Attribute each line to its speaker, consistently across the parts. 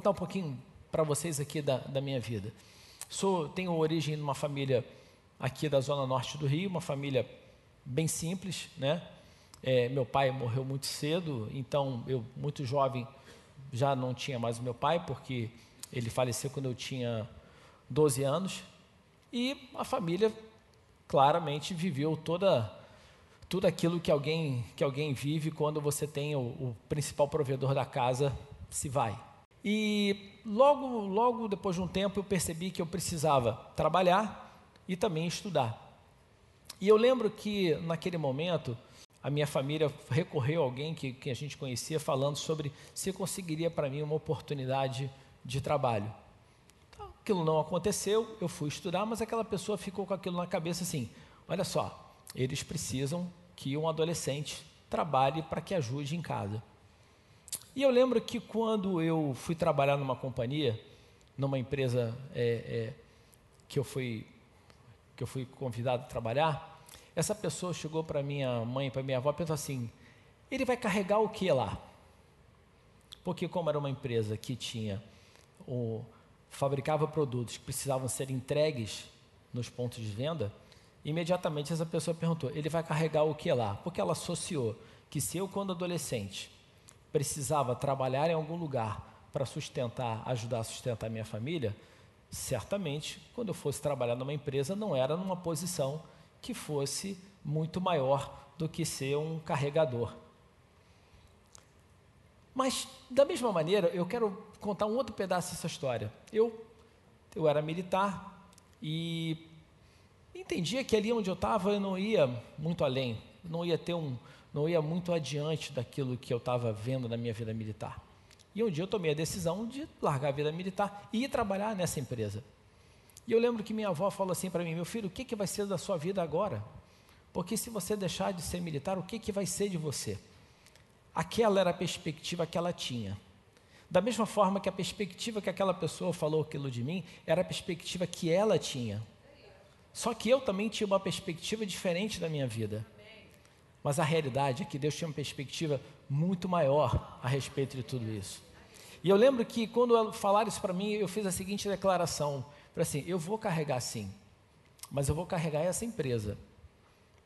Speaker 1: contar um pouquinho para vocês aqui da, da minha vida. Sou, tenho origem numa família aqui da zona norte do Rio, uma família bem simples, né? É, meu pai morreu muito cedo, então eu muito jovem já não tinha mais o meu pai porque ele faleceu quando eu tinha 12 anos e a família claramente viveu toda tudo aquilo que alguém que alguém vive quando você tem o, o principal provedor da casa se vai. E logo logo depois de um tempo eu percebi que eu precisava trabalhar e também estudar. E eu lembro que naquele momento a minha família recorreu a alguém que, que a gente conhecia falando sobre se conseguiria para mim uma oportunidade de trabalho. Então, aquilo não aconteceu, eu fui estudar, mas aquela pessoa ficou com aquilo na cabeça assim: olha só, eles precisam que um adolescente trabalhe para que ajude em casa. E eu lembro que quando eu fui trabalhar numa companhia, numa empresa é, é, que eu fui que eu fui convidado a trabalhar, essa pessoa chegou para minha mãe, para minha avó, e pensou assim: ele vai carregar o que lá? Porque como era uma empresa que tinha o, fabricava produtos que precisavam ser entregues nos pontos de venda, Imediatamente essa pessoa perguntou: ele vai carregar o que lá? Porque ela associou que se eu, quando adolescente, precisava trabalhar em algum lugar para sustentar, ajudar a sustentar a minha família, certamente, quando eu fosse trabalhar numa empresa, não era numa posição que fosse muito maior do que ser um carregador. Mas, da mesma maneira, eu quero contar um outro pedaço dessa história. Eu, eu era militar e entendia que ali onde eu estava eu não ia muito além, não ia ter um, não ia muito adiante daquilo que eu estava vendo na minha vida militar. E um dia eu tomei a decisão de largar a vida militar e ir trabalhar nessa empresa. E eu lembro que minha avó falou assim para mim: meu filho, o que, que vai ser da sua vida agora? Porque se você deixar de ser militar, o que, que vai ser de você? Aquela era a perspectiva que ela tinha. Da mesma forma que a perspectiva que aquela pessoa falou aquilo de mim era a perspectiva que ela tinha. Só que eu também tinha uma perspectiva diferente da minha vida. Mas a realidade é que Deus tinha uma perspectiva muito maior a respeito de tudo isso. E eu lembro que quando falaram isso para mim, eu fiz a seguinte declaração: para assim, eu vou carregar sim, mas eu vou carregar essa empresa,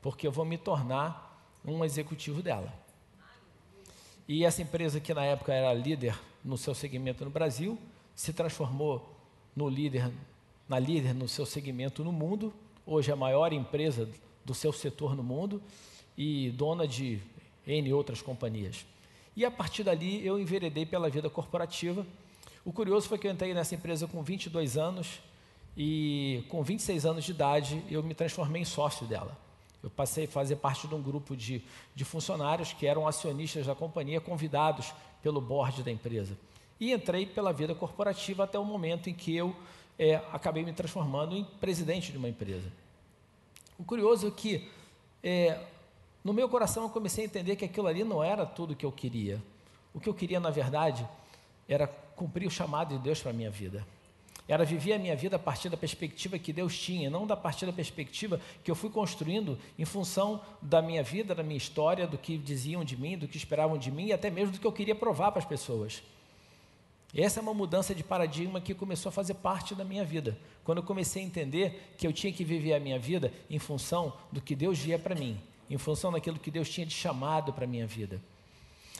Speaker 1: porque eu vou me tornar um executivo dela. E essa empresa que na época era líder no seu segmento no Brasil, se transformou no líder na líder no seu segmento no mundo, hoje é a maior empresa do seu setor no mundo e dona de N outras companhias. E a partir dali eu enveredei pela vida corporativa. O curioso foi que eu entrei nessa empresa com 22 anos e com 26 anos de idade eu me transformei em sócio dela. Eu passei a fazer parte de um grupo de, de funcionários que eram acionistas da companhia, convidados pelo board da empresa. E entrei pela vida corporativa até o momento em que eu é, acabei me transformando em presidente de uma empresa. O curioso é que, é, no meu coração, eu comecei a entender que aquilo ali não era tudo o que eu queria. O que eu queria, na verdade, era cumprir o chamado de Deus para a minha vida. Era viver a minha vida a partir da perspectiva que Deus tinha, não da partir da perspectiva que eu fui construindo em função da minha vida, da minha história, do que diziam de mim, do que esperavam de mim e até mesmo do que eu queria provar para as pessoas. Essa é uma mudança de paradigma que começou a fazer parte da minha vida. Quando eu comecei a entender que eu tinha que viver a minha vida em função do que Deus via para mim, em função daquilo que Deus tinha de chamado para a minha vida.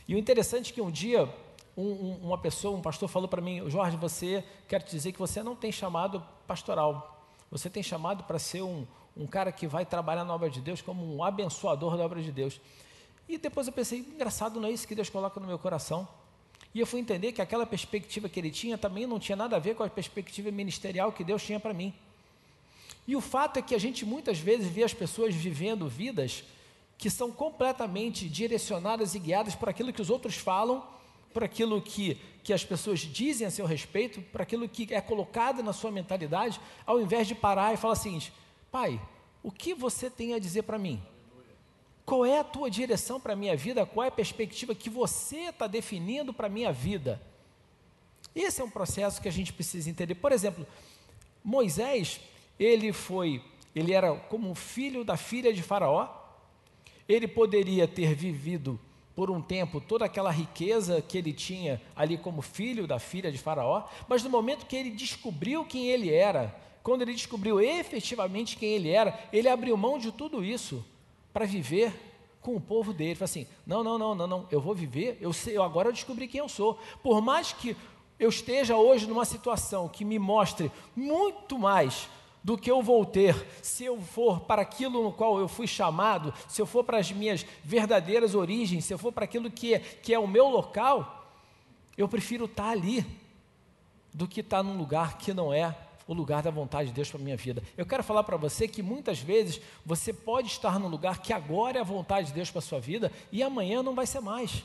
Speaker 1: E o interessante é que um dia um, um, uma pessoa, um pastor falou para mim, Jorge, você quer te dizer que você não tem chamado pastoral. Você tem chamado para ser um, um cara que vai trabalhar na obra de Deus como um abençoador da obra de Deus. E depois eu pensei, engraçado, não é isso que Deus coloca no meu coração. E eu fui entender que aquela perspectiva que ele tinha também não tinha nada a ver com a perspectiva ministerial que Deus tinha para mim. E o fato é que a gente muitas vezes vê as pessoas vivendo vidas que são completamente direcionadas e guiadas por aquilo que os outros falam, por aquilo que, que as pessoas dizem a seu respeito, por aquilo que é colocado na sua mentalidade, ao invés de parar e falar assim: pai, o que você tem a dizer para mim? Qual é a tua direção para a minha vida? Qual é a perspectiva que você está definindo para a minha vida? Esse é um processo que a gente precisa entender. Por exemplo, Moisés, ele foi, ele era como um filho da filha de Faraó. Ele poderia ter vivido por um tempo toda aquela riqueza que ele tinha ali como filho da filha de Faraó, mas no momento que ele descobriu quem ele era, quando ele descobriu efetivamente quem ele era, ele abriu mão de tudo isso para viver com o povo dele. Ele falou assim: não, não, não, não, não, eu vou viver, eu sei, eu agora eu descobri quem eu sou. Por mais que eu esteja hoje numa situação que me mostre muito mais do que eu vou ter se eu for para aquilo no qual eu fui chamado, se eu for para as minhas verdadeiras origens, se eu for para aquilo que é, que é o meu local, eu prefiro estar ali do que estar num lugar que não é o lugar da vontade de Deus para a minha vida. Eu quero falar para você que muitas vezes você pode estar num lugar que agora é a vontade de Deus para a sua vida e amanhã não vai ser mais.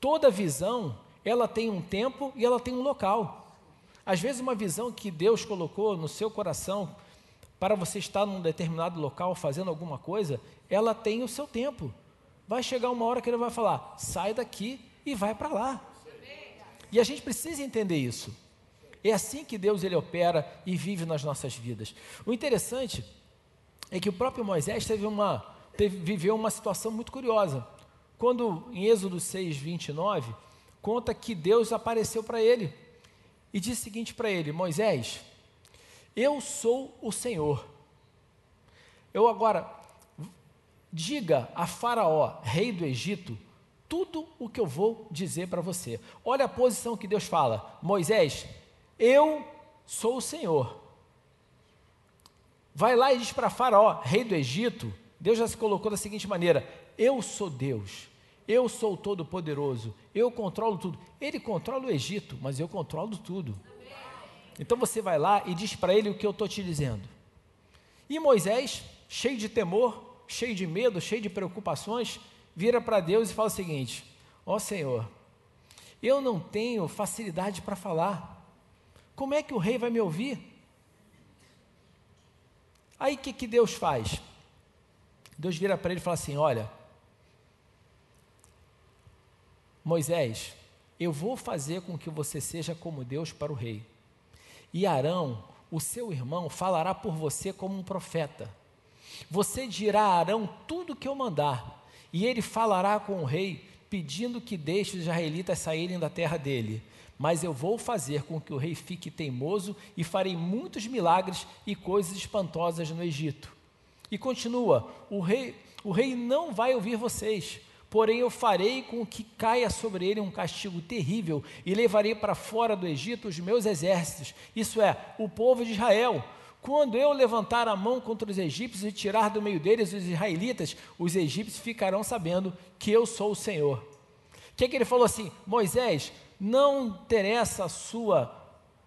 Speaker 1: Toda visão, ela tem um tempo e ela tem um local. Às vezes, uma visão que Deus colocou no seu coração para você estar num determinado local fazendo alguma coisa, ela tem o seu tempo. Vai chegar uma hora que ele vai falar: sai daqui e vai para lá. E a gente precisa entender isso. É assim que Deus ele opera e vive nas nossas vidas. O interessante é que o próprio Moisés teve uma, teve, viveu uma situação muito curiosa. Quando em Êxodo 6, 29, conta que Deus apareceu para ele e disse o seguinte para ele: Moisés, eu sou o Senhor. Eu agora, diga a Faraó, rei do Egito, tudo o que eu vou dizer para você. Olha a posição que Deus fala: Moisés, eu sou o Senhor. Vai lá e diz para Faraó, rei do Egito, Deus já se colocou da seguinte maneira: Eu sou Deus. Eu sou Todo-Poderoso, eu controlo tudo. Ele controla o Egito, mas eu controlo tudo. Então você vai lá e diz para ele o que eu estou te dizendo. E Moisés, cheio de temor, cheio de medo, cheio de preocupações, vira para Deus e fala o seguinte: Ó oh, Senhor, eu não tenho facilidade para falar. Como é que o rei vai me ouvir? Aí o que, que Deus faz? Deus vira para ele e fala assim: Olha, Moisés, eu vou fazer com que você seja como Deus para o rei. E Arão, o seu irmão, falará por você como um profeta. Você dirá a Arão tudo o que eu mandar, e ele falará com o rei, pedindo que deixe os israelitas saírem da terra dele. Mas eu vou fazer com que o rei fique teimoso e farei muitos milagres e coisas espantosas no Egito. E continua: o rei, o rei não vai ouvir vocês Porém, eu farei com que caia sobre ele um castigo terrível e levarei para fora do Egito os meus exércitos, isso é, o povo de Israel. Quando eu levantar a mão contra os egípcios e tirar do meio deles os israelitas, os egípcios ficarão sabendo que eu sou o Senhor. O que, é que ele falou assim? Moisés, não interessa a sua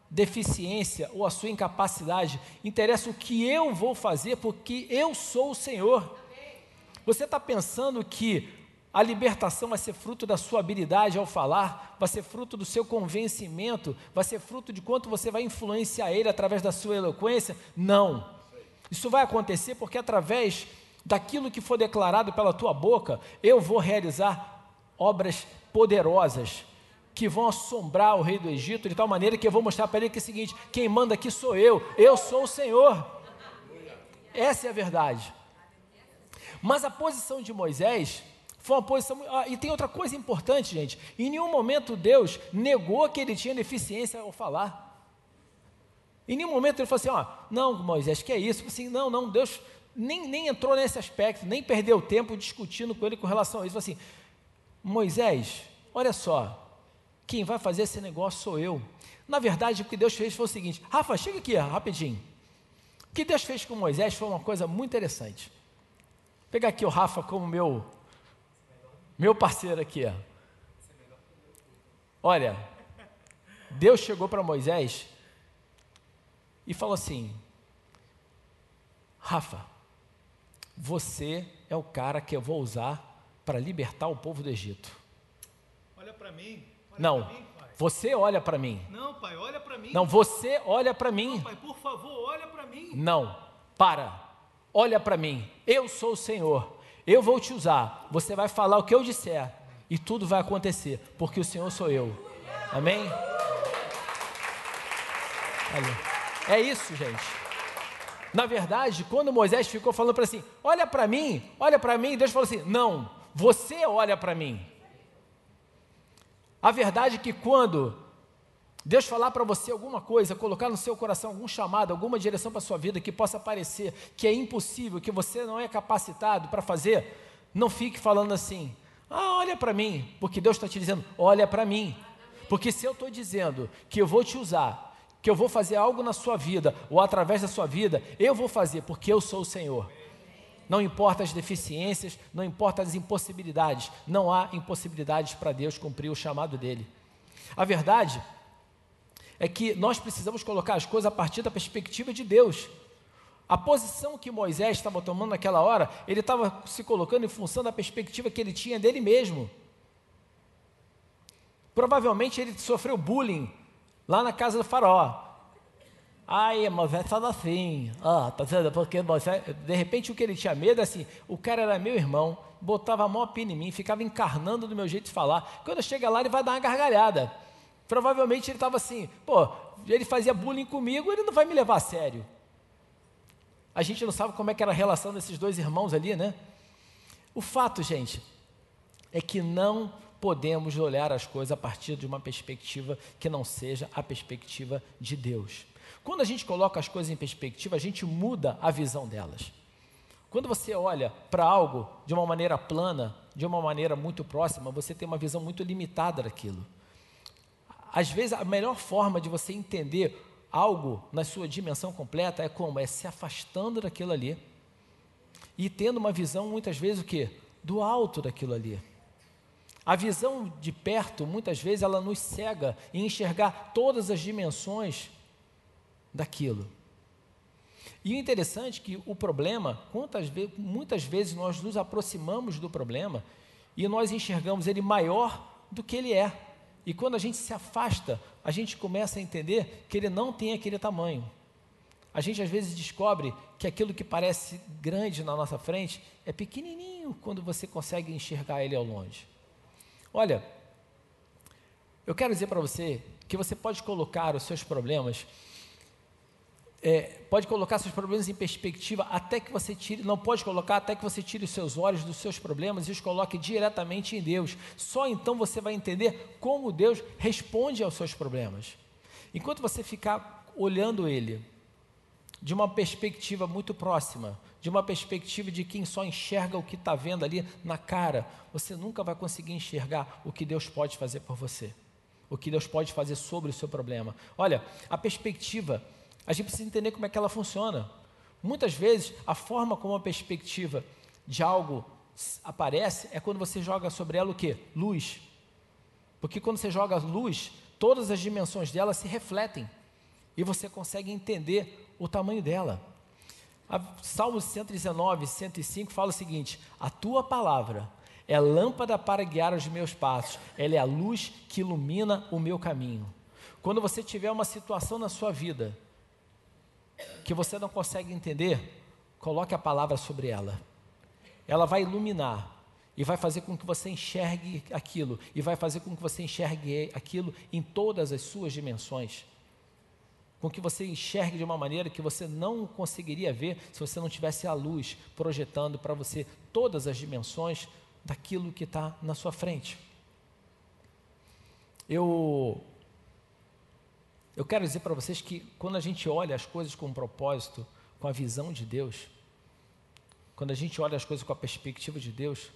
Speaker 1: deficiência ou a sua incapacidade, interessa o que eu vou fazer, porque eu sou o Senhor. Você está pensando que a libertação vai ser fruto da sua habilidade ao falar, vai ser fruto do seu convencimento, vai ser fruto de quanto você vai influenciar ele através da sua eloquência? Não. Isso vai acontecer porque através daquilo que for declarado pela tua boca, eu vou realizar obras poderosas que vão assombrar o rei do Egito de tal maneira que eu vou mostrar para ele que é o seguinte: quem manda aqui sou eu, eu sou o Senhor. Essa é a verdade. Mas a posição de Moisés foi uma posição. Ah, e tem outra coisa importante, gente. Em nenhum momento Deus negou que ele tinha deficiência ao falar. Em nenhum momento ele falou assim: ó, não, Moisés, que é isso? Assim, não, não, Deus nem, nem entrou nesse aspecto, nem perdeu tempo discutindo com ele com relação a isso. Falou assim: Moisés, olha só, quem vai fazer esse negócio sou eu. Na verdade, o que Deus fez foi o seguinte: Rafa, chega aqui rapidinho. O que Deus fez com Moisés foi uma coisa muito interessante. Vou pegar aqui o Rafa como meu meu parceiro aqui, ó. Olha, Deus chegou para Moisés e falou assim: Rafa, você é o cara que eu vou usar para libertar o povo do Egito.
Speaker 2: Olha para mim.
Speaker 1: Olha Não, mim, você olha para mim.
Speaker 2: Não, pai, olha para mim.
Speaker 1: Não, você olha para mim.
Speaker 2: Não, pai, por favor, olha para mim.
Speaker 1: Não, para. Olha para mim. Eu sou o Senhor. Eu vou te usar. Você vai falar o que eu disser e tudo vai acontecer, porque o Senhor sou eu. Amém? É isso, gente. Na verdade, quando Moisés ficou falando para assim, olha para mim, olha para mim, Deus falou assim, não, você olha para mim. A verdade é que quando Deus falar para você alguma coisa, colocar no seu coração algum chamado, alguma direção para a sua vida que possa parecer que é impossível, que você não é capacitado para fazer, não fique falando assim, ah, olha para mim, porque Deus está te dizendo, olha para mim. Porque se eu estou dizendo que eu vou te usar, que eu vou fazer algo na sua vida, ou através da sua vida, eu vou fazer, porque eu sou o Senhor. Não importa as deficiências, não importa as impossibilidades, não há impossibilidades para Deus cumprir o chamado dele. A verdade é que nós precisamos colocar as coisas a partir da perspectiva de Deus. A posição que Moisés estava tomando naquela hora, ele estava se colocando em função da perspectiva que ele tinha dele mesmo. Provavelmente ele sofreu bullying lá na casa do faraó. Ai, Moisés fala assim, ah, tá vendo? Porque Moisés, de repente o que ele tinha medo é assim, o cara era meu irmão, botava a pina em mim, ficava encarnando do meu jeito de falar. Quando chega lá, ele vai dar uma gargalhada. Provavelmente ele estava assim, pô, ele fazia bullying comigo, ele não vai me levar a sério. A gente não sabe como é que era a relação desses dois irmãos ali, né? O fato, gente, é que não podemos olhar as coisas a partir de uma perspectiva que não seja a perspectiva de Deus. Quando a gente coloca as coisas em perspectiva, a gente muda a visão delas. Quando você olha para algo de uma maneira plana, de uma maneira muito próxima, você tem uma visão muito limitada daquilo. Às vezes, a melhor forma de você entender algo na sua dimensão completa é como? É se afastando daquilo ali e tendo uma visão, muitas vezes, o quê? Do alto daquilo ali. A visão de perto, muitas vezes, ela nos cega em enxergar todas as dimensões daquilo. E o interessante é que o problema, vezes, muitas vezes nós nos aproximamos do problema e nós enxergamos ele maior do que ele é. E quando a gente se afasta, a gente começa a entender que ele não tem aquele tamanho. A gente às vezes descobre que aquilo que parece grande na nossa frente é pequenininho quando você consegue enxergar ele ao longe. Olha, eu quero dizer para você que você pode colocar os seus problemas, é, pode colocar seus problemas em perspectiva até que você tire, não pode colocar até que você tire os seus olhos dos seus problemas e os coloque diretamente em Deus. Só então você vai entender como Deus responde aos seus problemas. Enquanto você ficar olhando Ele de uma perspectiva muito próxima, de uma perspectiva de quem só enxerga o que está vendo ali na cara, você nunca vai conseguir enxergar o que Deus pode fazer por você, o que Deus pode fazer sobre o seu problema. Olha, a perspectiva, a gente precisa entender como é que ela funciona. Muitas vezes, a forma como a perspectiva de algo aparece é quando você joga sobre ela o que? Luz. Porque quando você joga luz, todas as dimensões dela se refletem e você consegue entender o tamanho dela. Salmo 119, 105 fala o seguinte: A tua palavra é lâmpada para guiar os meus passos, ela é a luz que ilumina o meu caminho. Quando você tiver uma situação na sua vida que você não consegue entender, coloque a palavra sobre ela. Ela vai iluminar e vai fazer com que você enxergue aquilo, e vai fazer com que você enxergue aquilo em todas as suas dimensões com que você enxergue de uma maneira que você não conseguiria ver se você não tivesse a luz projetando para você todas as dimensões daquilo que está na sua frente. Eu, eu quero dizer para vocês que quando a gente olha as coisas com um propósito, com a visão de Deus, quando a gente olha as coisas com a perspectiva de Deus,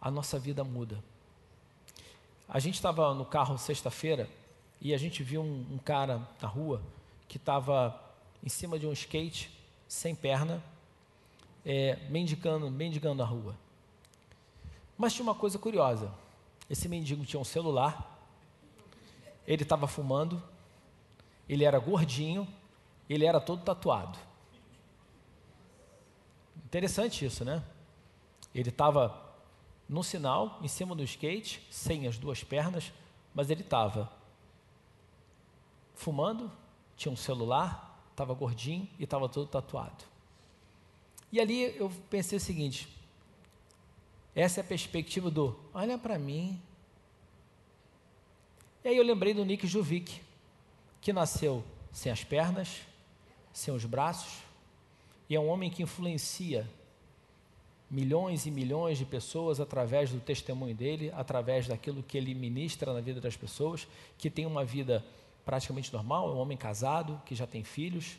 Speaker 1: a nossa vida muda. A gente estava no carro sexta-feira e a gente viu um, um cara na rua que estava em cima de um skate, sem perna, é, mendigando, mendigando a rua. Mas tinha uma coisa curiosa: esse mendigo tinha um celular, ele estava fumando, ele era gordinho, ele era todo tatuado. Interessante isso, né? Ele estava no sinal, em cima do skate, sem as duas pernas, mas ele estava fumando, tinha um celular, estava gordinho e estava todo tatuado. E ali eu pensei o seguinte: essa é a perspectiva do olha para mim. E aí eu lembrei do Nick Juvic, que nasceu sem as pernas, sem os braços, e é um homem que influencia milhões e milhões de pessoas através do testemunho dele, através daquilo que ele ministra na vida das pessoas, que tem uma vida praticamente normal, é um homem casado, que já tem filhos.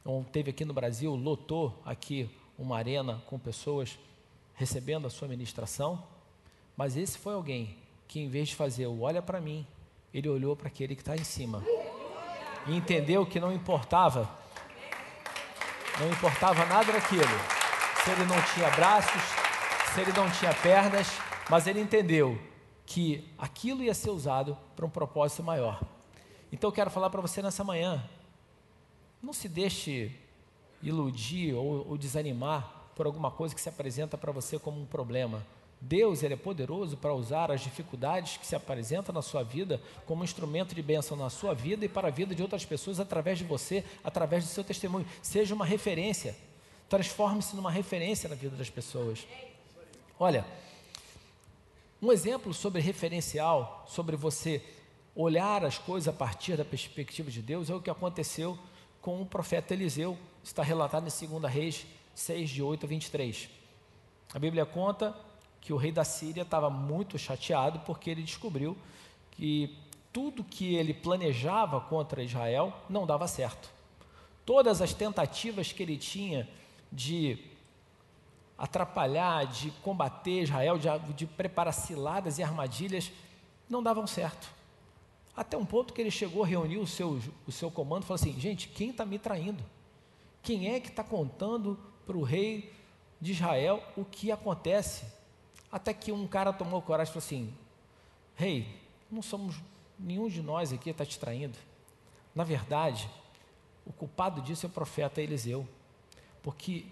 Speaker 1: Então, teve aqui no Brasil, lotou aqui uma arena com pessoas recebendo a sua ministração, mas esse foi alguém que, em vez de fazer o olha para mim, ele olhou para aquele que está em cima e entendeu que não importava, não importava nada daquilo, se ele não tinha braços, se ele não tinha pernas, mas ele entendeu que aquilo ia ser usado para um propósito maior. Então eu quero falar para você nessa manhã, não se deixe iludir ou, ou desanimar por alguma coisa que se apresenta para você como um problema. Deus ele é poderoso para usar as dificuldades que se apresentam na sua vida como instrumento de bênção na sua vida e para a vida de outras pessoas através de você, através do seu testemunho. Seja uma referência, transforme-se numa referência na vida das pessoas. Olha, um exemplo sobre referencial, sobre você olhar as coisas a partir da perspectiva de Deus, é o que aconteceu com o profeta Eliseu, está relatado em 2 Reis 6, de 8 a 23. A Bíblia conta que o rei da Síria estava muito chateado porque ele descobriu que tudo que ele planejava contra Israel não dava certo. Todas as tentativas que ele tinha de atrapalhar, de combater Israel, de, de preparar ciladas e armadilhas, não davam certo. Até um ponto que ele chegou, reuniu o seu, o seu comando e falou assim: gente, quem está me traindo? Quem é que está contando para o rei de Israel o que acontece? Até que um cara tomou coragem e falou assim: Rei, hey, não somos, nenhum de nós aqui está te traindo. Na verdade, o culpado disso é o profeta Eliseu, porque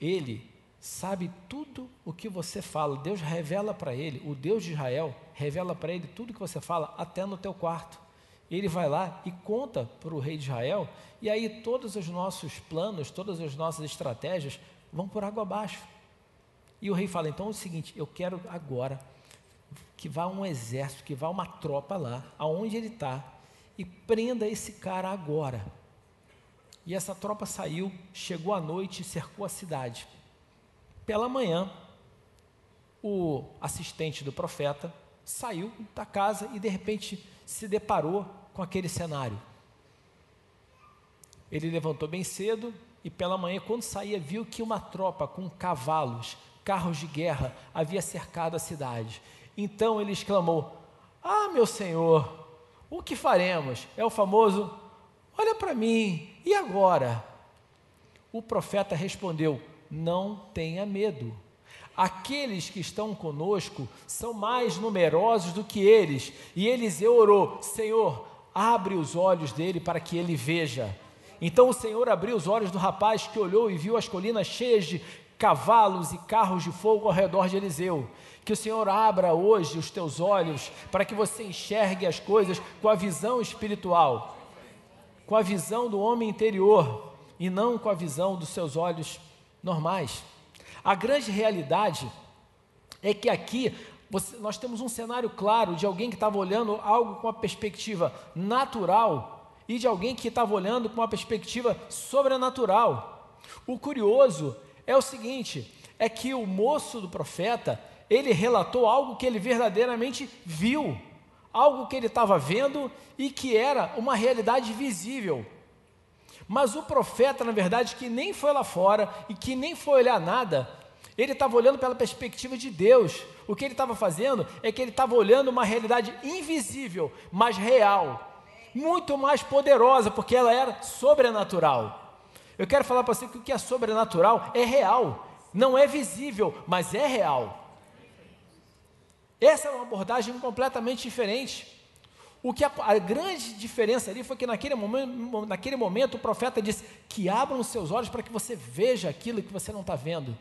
Speaker 1: ele sabe tudo o que você fala. Deus revela para ele, o Deus de Israel revela para ele tudo o que você fala, até no teu quarto. Ele vai lá e conta para o rei de Israel, e aí todos os nossos planos, todas as nossas estratégias vão por água abaixo. E o rei fala: então é o seguinte, eu quero agora que vá um exército, que vá uma tropa lá, aonde ele está, e prenda esse cara agora. E essa tropa saiu, chegou à noite e cercou a cidade. Pela manhã, o assistente do profeta saiu da casa e de repente se deparou com aquele cenário. Ele levantou bem cedo e pela manhã, quando saía, viu que uma tropa com cavalos, carros de guerra havia cercado a cidade. Então ele exclamou: Ah, meu senhor, o que faremos? É o famoso: Olha para mim, e agora? O profeta respondeu: Não tenha medo. Aqueles que estão conosco são mais numerosos do que eles. E Eliseu orou: Senhor, abre os olhos dele para que ele veja. Então o Senhor abriu os olhos do rapaz que olhou e viu as colinas cheias de cavalos e carros de fogo ao redor de Eliseu. Que o Senhor abra hoje os teus olhos para que você enxergue as coisas com a visão espiritual, com a visão do homem interior e não com a visão dos seus olhos normais. A grande realidade é que aqui você, nós temos um cenário claro de alguém que estava olhando algo com uma perspectiva natural e de alguém que estava olhando com uma perspectiva sobrenatural. O curioso é o seguinte: é que o moço do profeta, ele relatou algo que ele verdadeiramente viu, algo que ele estava vendo e que era uma realidade visível. Mas o profeta, na verdade, que nem foi lá fora e que nem foi olhar nada, ele estava olhando pela perspectiva de Deus. O que ele estava fazendo é que ele estava olhando uma realidade invisível, mas real, muito mais poderosa, porque ela era sobrenatural. Eu quero falar para você que o que é sobrenatural é real, não é visível, mas é real. Essa é uma abordagem completamente diferente. O que a, a, grande diferença ali foi que naquele momento, naquele momento o profeta disse que abram os seus olhos para que você veja aquilo que você não está vendo.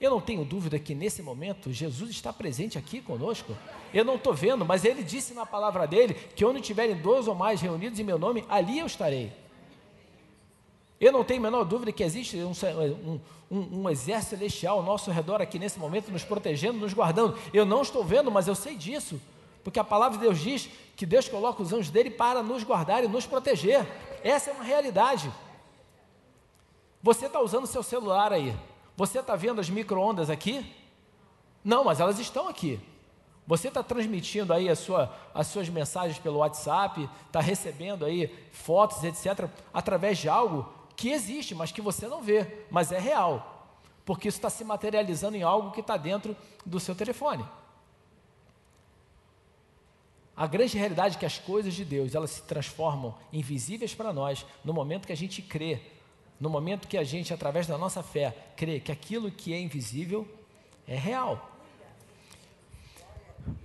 Speaker 1: Eu não tenho dúvida que nesse momento Jesus está presente aqui conosco. Eu não estou vendo, mas ele disse na palavra dele que onde tiverem dois ou mais reunidos em meu nome, ali eu estarei. Eu não tenho a menor dúvida que existe um, um, um, um, exército celestial ao nosso redor aqui nesse momento, nos protegendo, nos guardando. Eu não estou vendo, mas eu sei disso, porque a palavra de Deus diz que Deus coloca os anjos dele para nos guardar e nos proteger. Essa é uma realidade. Você está usando seu celular aí. Você está vendo as micro-ondas aqui? Não, mas elas estão aqui. Você está transmitindo aí sua, as suas mensagens pelo WhatsApp, está recebendo aí fotos, etc., através de algo que existe, mas que você não vê, mas é real, porque isso está se materializando em algo que está dentro do seu telefone. A grande realidade é que as coisas de Deus elas se transformam invisíveis para nós no momento que a gente crê, no momento que a gente, através da nossa fé, crê que aquilo que é invisível é real.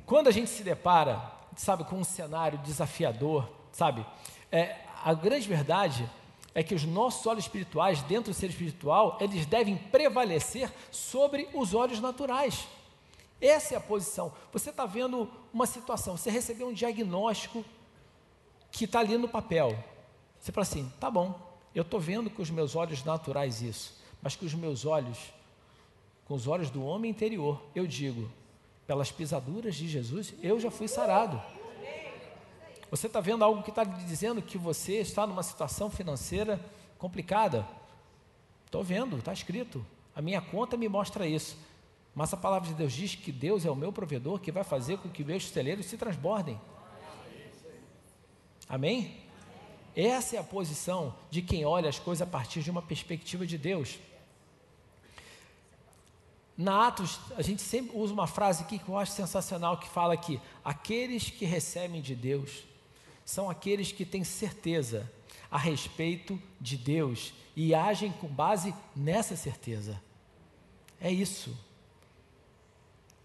Speaker 1: Quando a gente se depara, sabe, com um cenário desafiador, sabe, é, a grande verdade é que os nossos olhos espirituais, dentro do ser espiritual, eles devem prevalecer sobre os olhos naturais. Essa é a posição. Você está vendo uma situação, você recebeu um diagnóstico que está ali no papel. Você fala assim: tá bom, eu estou vendo com os meus olhos naturais isso, mas com os meus olhos, com os olhos do homem interior, eu digo: pelas pisaduras de Jesus, eu já fui sarado. Você está vendo algo que está dizendo que você está numa situação financeira complicada? Estou vendo, está escrito. A minha conta me mostra isso. Mas a palavra de Deus diz que Deus é o meu provedor que vai fazer com que meus celeiros se transbordem. Amém? Essa é a posição de quem olha as coisas a partir de uma perspectiva de Deus. Na Atos, a gente sempre usa uma frase aqui que eu acho sensacional, que fala que aqueles que recebem de Deus são aqueles que têm certeza a respeito de Deus e agem com base nessa certeza. É isso.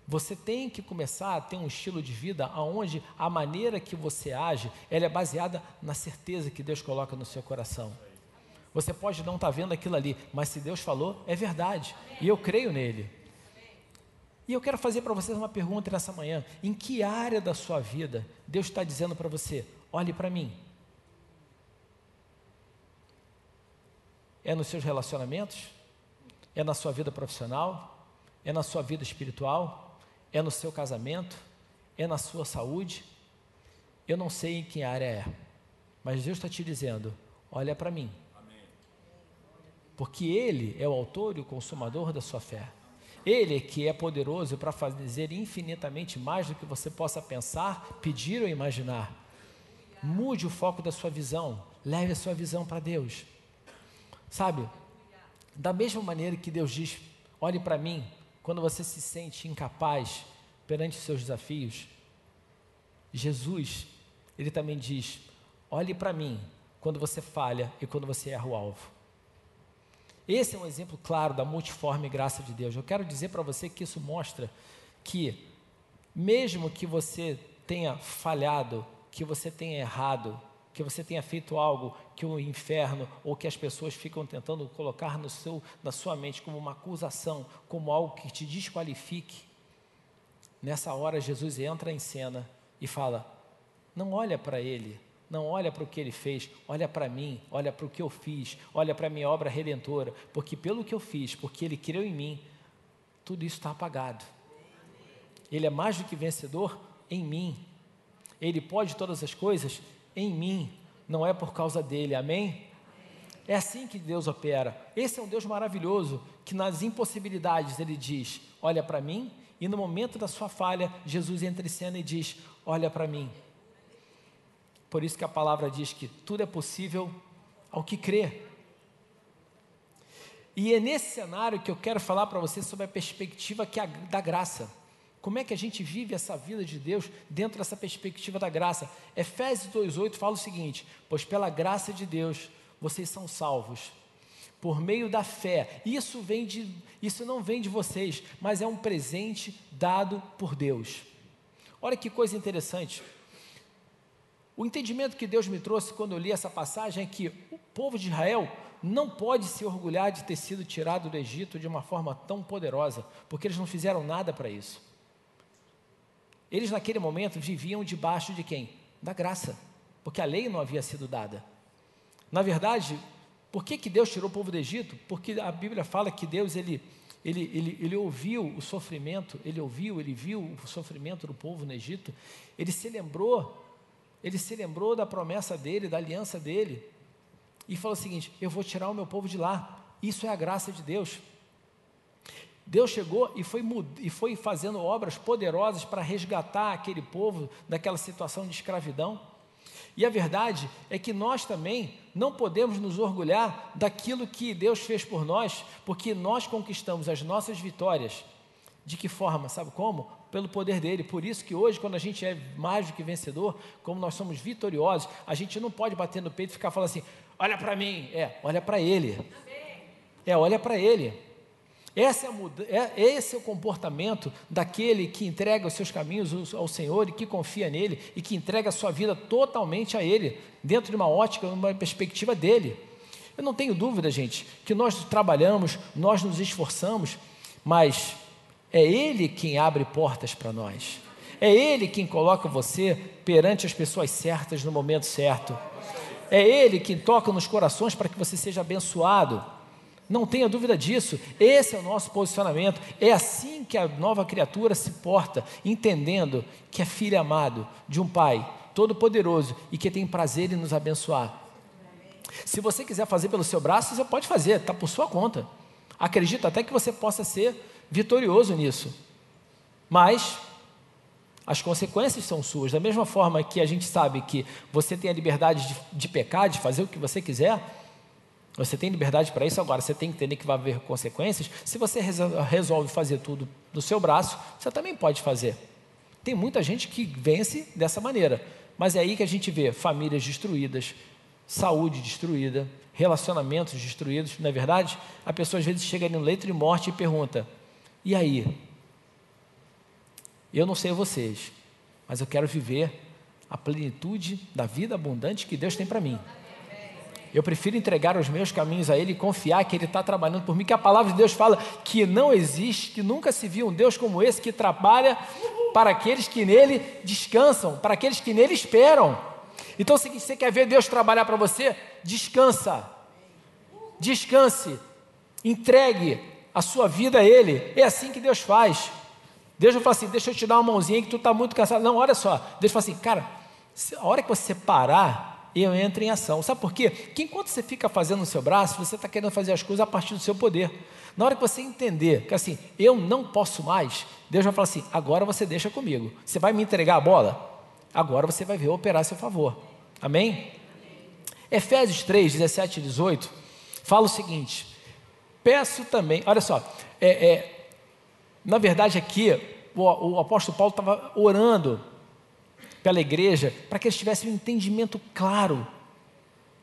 Speaker 1: Você tem que começar a ter um estilo de vida onde a maneira que você age, ela é baseada na certeza que Deus coloca no seu coração. Você pode não estar tá vendo aquilo ali, mas se Deus falou, é verdade. E eu creio nele. E eu quero fazer para vocês uma pergunta nessa manhã: em que área da sua vida Deus está dizendo para você, olhe para mim? É nos seus relacionamentos? É na sua vida profissional? É na sua vida espiritual? É no seu casamento? É na sua saúde? Eu não sei em que área é, mas Deus está te dizendo: olha para mim. Porque Ele é o autor e o consumador da sua fé. Ele que é poderoso para fazer infinitamente mais do que você possa pensar, pedir ou imaginar. Mude o foco da sua visão, leve a sua visão para Deus. Sabe, da mesma maneira que Deus diz: olhe para mim, quando você se sente incapaz perante os seus desafios, Jesus, ele também diz: olhe para mim quando você falha e quando você erra o alvo. Esse é um exemplo claro da multiforme graça de Deus. Eu quero dizer para você que isso mostra que, mesmo que você tenha falhado, que você tenha errado, que você tenha feito algo que o inferno ou que as pessoas ficam tentando colocar no seu, na sua mente como uma acusação, como algo que te desqualifique, nessa hora Jesus entra em cena e fala: não olha para ele, não olha para o que ele fez, olha para mim, olha para o que eu fiz, olha para a minha obra redentora, porque pelo que eu fiz, porque ele creu em mim, tudo isso está apagado. Ele é mais do que vencedor em mim. Ele pode todas as coisas em mim, não é por causa dele, amém? É assim que Deus opera. Esse é um Deus maravilhoso que nas impossibilidades ele diz: Olha para mim, e no momento da sua falha, Jesus entra em cena e diz: Olha para mim. Por isso que a palavra diz que tudo é possível ao que crê. E é nesse cenário que eu quero falar para você sobre a perspectiva que é da graça. Como é que a gente vive essa vida de Deus dentro dessa perspectiva da graça? Efésios 2:8 fala o seguinte: "Pois pela graça de Deus vocês são salvos por meio da fé. Isso vem de isso não vem de vocês, mas é um presente dado por Deus." Olha que coisa interessante. O entendimento que Deus me trouxe quando eu li essa passagem é que o povo de Israel não pode se orgulhar de ter sido tirado do Egito de uma forma tão poderosa, porque eles não fizeram nada para isso. Eles naquele momento viviam debaixo de quem? Da graça, porque a lei não havia sido dada. Na verdade, por que, que Deus tirou o povo do Egito? Porque a Bíblia fala que Deus ele, ele, ele, ele ouviu o sofrimento, ele ouviu, ele viu o sofrimento do povo no Egito, ele se lembrou ele se lembrou da promessa dele, da aliança dele, e falou o seguinte: Eu vou tirar o meu povo de lá, Isso é a graça de Deus. Deus chegou e foi, e foi fazendo obras poderosas para resgatar aquele povo daquela situação de escravidão. E a verdade é que nós também não podemos nos orgulhar daquilo que Deus fez por nós, porque nós conquistamos as nossas vitórias. De que forma? Sabe como? Pelo poder dele. Por isso que hoje, quando a gente é mais do que vencedor, como nós somos vitoriosos, a gente não pode bater no peito e ficar falando assim: olha para mim. É, olha para ele. É, olha para ele. Essa é, é, esse é o comportamento daquele que entrega os seus caminhos ao Senhor e que confia nele e que entrega a sua vida totalmente a Ele, dentro de uma ótica, uma perspectiva dele. Eu não tenho dúvida, gente, que nós trabalhamos, nós nos esforçamos, mas é Ele quem abre portas para nós. É Ele quem coloca você perante as pessoas certas no momento certo. É Ele quem toca nos corações para que você seja abençoado. Não tenha dúvida disso. Esse é o nosso posicionamento. É assim que a nova criatura se porta, entendendo que é filho amado de um Pai todo-poderoso e que tem prazer em nos abençoar. Se você quiser fazer pelo seu braço, você pode fazer, está por sua conta. Acredito até que você possa ser vitorioso nisso. Mas as consequências são suas. Da mesma forma que a gente sabe que você tem a liberdade de, de pecar, de fazer o que você quiser, você tem liberdade para isso agora, você tem que entender que vai haver consequências. Se você resolve fazer tudo do seu braço, você também pode fazer. Tem muita gente que vence dessa maneira, mas é aí que a gente vê famílias destruídas, saúde destruída, relacionamentos destruídos, não é verdade? A pessoa às vezes chega no leito de morte e pergunta: e aí? Eu não sei vocês, mas eu quero viver a plenitude da vida abundante que Deus tem para mim. Eu prefiro entregar os meus caminhos a Ele e confiar que Ele está trabalhando por mim, que a palavra de Deus fala que não existe, que nunca se viu um Deus como esse que trabalha para aqueles que nele descansam, para aqueles que nele esperam. Então, se você quer ver Deus trabalhar para você, descansa, descanse, entregue a sua vida a Ele. É assim que Deus faz. Deus não fala assim, deixa eu te dar uma mãozinha que tu está muito cansado. Não, olha só. Deus fala assim, cara, a hora que você parar, eu entro em ação. Sabe por quê? Porque enquanto você fica fazendo no seu braço, você está querendo fazer as coisas a partir do seu poder. Na hora que você entender que assim, eu não posso mais, Deus vai falar assim: agora você deixa comigo. Você vai me entregar a bola? Agora você vai ver operar a seu favor. Amém? Amém. Efésios 3, 17 e 18 fala o seguinte: peço também, olha só, é, é na verdade aqui o, o apóstolo Paulo estava orando pela igreja, para que eles tivessem um entendimento claro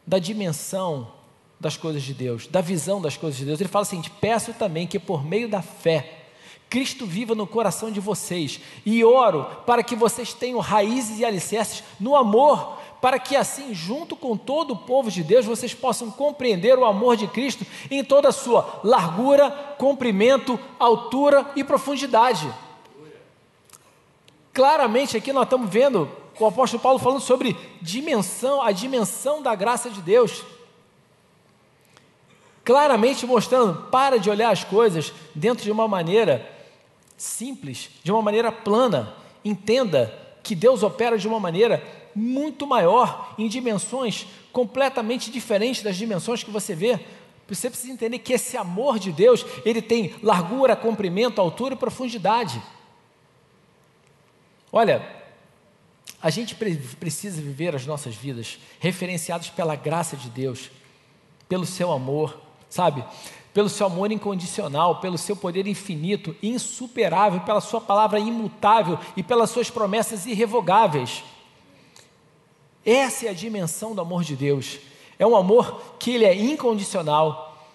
Speaker 1: da dimensão das coisas de Deus, da visão das coisas de Deus. Ele fala assim: peço também que por meio da fé, Cristo viva no coração de vocês, e oro para que vocês tenham raízes e alicerces no amor, para que assim, junto com todo o povo de Deus, vocês possam compreender o amor de Cristo em toda a sua largura, comprimento, altura e profundidade Claramente aqui nós estamos vendo o apóstolo Paulo falando sobre dimensão, a dimensão da graça de Deus. Claramente mostrando, para de olhar as coisas dentro de uma maneira simples, de uma maneira plana. Entenda que Deus opera de uma maneira muito maior, em dimensões completamente diferentes das dimensões que você vê. Você precisa entender que esse amor de Deus, ele tem largura, comprimento, altura e profundidade. Olha, a gente precisa viver as nossas vidas referenciados pela graça de Deus, pelo seu amor, sabe? Pelo seu amor incondicional, pelo seu poder infinito, insuperável, pela sua palavra imutável e pelas suas promessas irrevogáveis. Essa é a dimensão do amor de Deus. É um amor que ele é incondicional,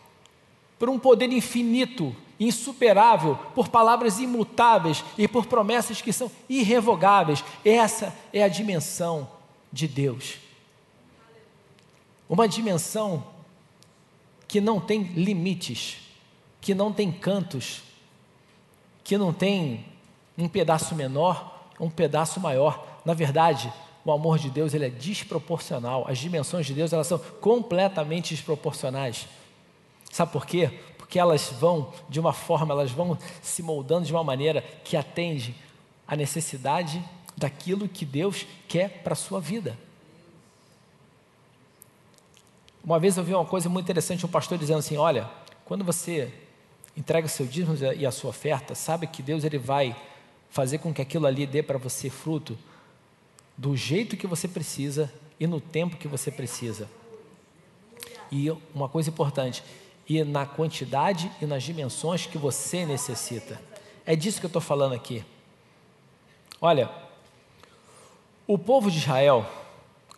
Speaker 1: por um poder infinito insuperável, por palavras imutáveis e por promessas que são irrevogáveis. Essa é a dimensão de Deus. Uma dimensão que não tem limites, que não tem cantos, que não tem um pedaço menor, um pedaço maior. Na verdade, o amor de Deus ele é desproporcional. As dimensões de Deus elas são completamente desproporcionais. Sabe por quê? Porque elas vão de uma forma, elas vão se moldando de uma maneira que atende à necessidade daquilo que Deus quer para a sua vida. Uma vez eu vi uma coisa muito interessante, um pastor dizendo assim: olha, quando você entrega o seu dízimo e a sua oferta, sabe que Deus ele vai fazer com que aquilo ali dê para você fruto do jeito que você precisa e no tempo que você precisa. E uma coisa importante, e na quantidade e nas dimensões que você necessita. É disso que eu estou falando aqui. Olha, o povo de Israel,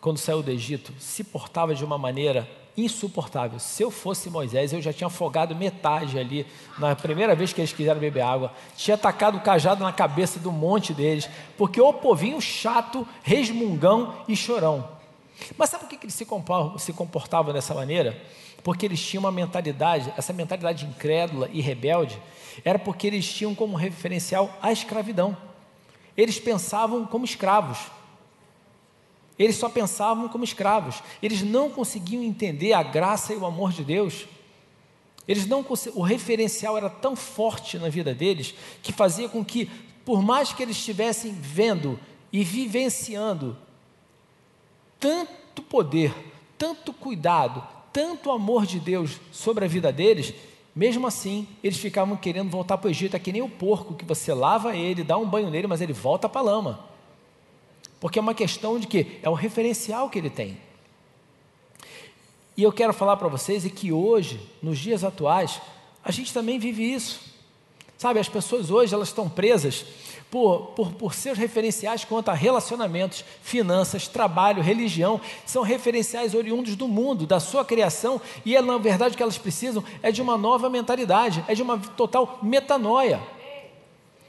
Speaker 1: quando saiu do Egito, se portava de uma maneira insuportável. Se eu fosse Moisés, eu já tinha afogado metade ali, na primeira vez que eles quiseram beber água, tinha tacado o cajado na cabeça do monte deles, porque o povinho chato, resmungão e chorão. Mas sabe por que eles se comportavam dessa maneira? Porque eles tinham uma mentalidade, essa mentalidade incrédula e rebelde, era porque eles tinham como referencial a escravidão. Eles pensavam como escravos. Eles só pensavam como escravos. Eles não conseguiam entender a graça e o amor de Deus. Eles não o referencial era tão forte na vida deles que fazia com que, por mais que eles estivessem vendo e vivenciando tanto poder, tanto cuidado, tanto amor de Deus sobre a vida deles, mesmo assim, eles ficavam querendo voltar para o Egito, é que nem o porco que você lava ele, dá um banho nele, mas ele volta para a lama. Porque é uma questão de que é o referencial que ele tem. E eu quero falar para vocês é que hoje, nos dias atuais, a gente também vive isso. Sabe, as pessoas hoje elas estão presas por, por, por seus referenciais quanto a relacionamentos, finanças, trabalho, religião, são referenciais oriundos do mundo, da sua criação, e é, na verdade o que elas precisam é de uma nova mentalidade, é de uma total metanoia.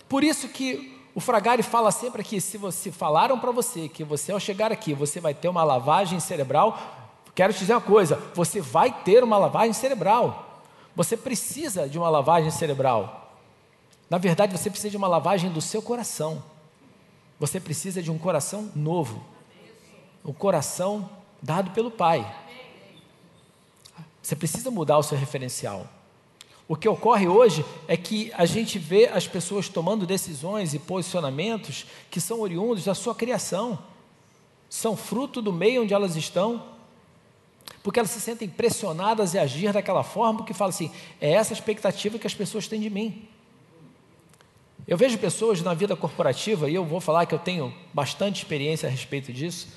Speaker 1: Por isso que o Fragari fala sempre aqui: se você falaram para você que você ao chegar aqui você vai ter uma lavagem cerebral, quero te dizer uma coisa: você vai ter uma lavagem cerebral. Você precisa de uma lavagem cerebral. Na verdade, você precisa de uma lavagem do seu coração. Você precisa de um coração novo. Um coração dado pelo Pai. Você precisa mudar o seu referencial. O que ocorre hoje é que a gente vê as pessoas tomando decisões e posicionamentos que são oriundos da sua criação, são fruto do meio onde elas estão, porque elas se sentem pressionadas a agir daquela forma, porque fala assim: é essa a expectativa que as pessoas têm de mim. Eu vejo pessoas na vida corporativa, e eu vou falar que eu tenho bastante experiência a respeito disso,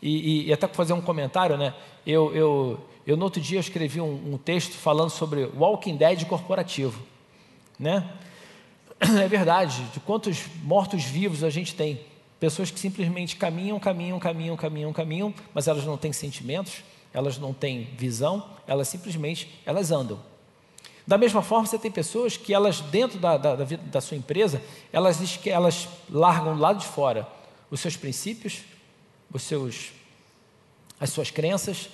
Speaker 1: e, e, e até fazer um comentário, né? Eu, eu, eu, no outro dia, escrevi um, um texto falando sobre Walking Dead corporativo. Né? É verdade, de quantos mortos-vivos a gente tem. Pessoas que simplesmente caminham, caminham, caminham, caminham, caminham, mas elas não têm sentimentos, elas não têm visão, elas simplesmente elas andam. Da mesma forma, você tem pessoas que elas, dentro da, da, da, sua empresa, elas, elas largam do lado de fora os seus princípios, os seus, as suas crenças,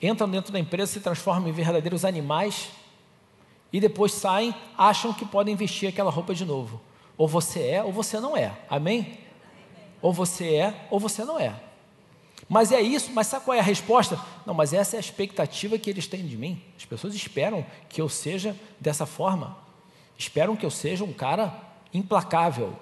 Speaker 1: entram dentro da empresa, se transformam em verdadeiros animais e depois saem, acham que podem vestir aquela roupa de novo. Ou você é ou você não é. Amém? Ou você é ou você não é. Mas é isso, mas sabe qual é a resposta? Não, mas essa é a expectativa que eles têm de mim. As pessoas esperam que eu seja dessa forma. Esperam que eu seja um cara implacável,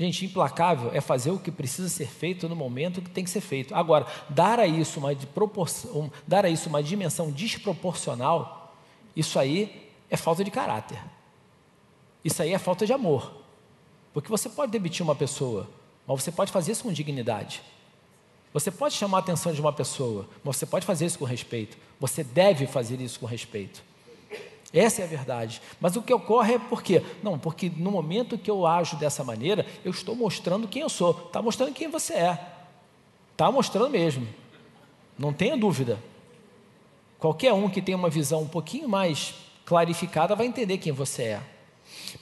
Speaker 1: Gente, implacável é fazer o que precisa ser feito no momento que tem que ser feito. Agora, dar a isso uma, proporção, dar a isso uma dimensão desproporcional, isso aí é falta de caráter. Isso aí é falta de amor. Porque você pode demitir uma pessoa, mas você pode fazer isso com dignidade. Você pode chamar a atenção de uma pessoa, mas você pode fazer isso com respeito. Você deve fazer isso com respeito. Essa é a verdade. Mas o que ocorre é por quê? Não, porque no momento que eu ajo dessa maneira, eu estou mostrando quem eu sou. Está mostrando quem você é. Está mostrando mesmo. Não tenha dúvida. Qualquer um que tenha uma visão um pouquinho mais clarificada vai entender quem você é.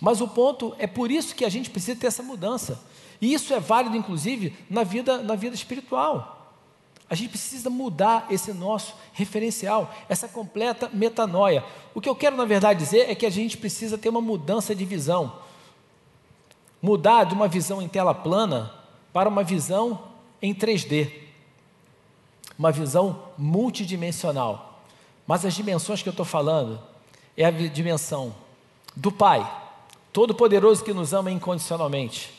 Speaker 1: Mas o ponto é por isso que a gente precisa ter essa mudança. E isso é válido, inclusive, na vida, na vida espiritual. A gente precisa mudar esse nosso referencial, essa completa metanoia. O que eu quero, na verdade, dizer é que a gente precisa ter uma mudança de visão. Mudar de uma visão em tela plana para uma visão em 3D. Uma visão multidimensional. Mas as dimensões que eu estou falando é a dimensão do Pai, Todo-Poderoso que nos ama incondicionalmente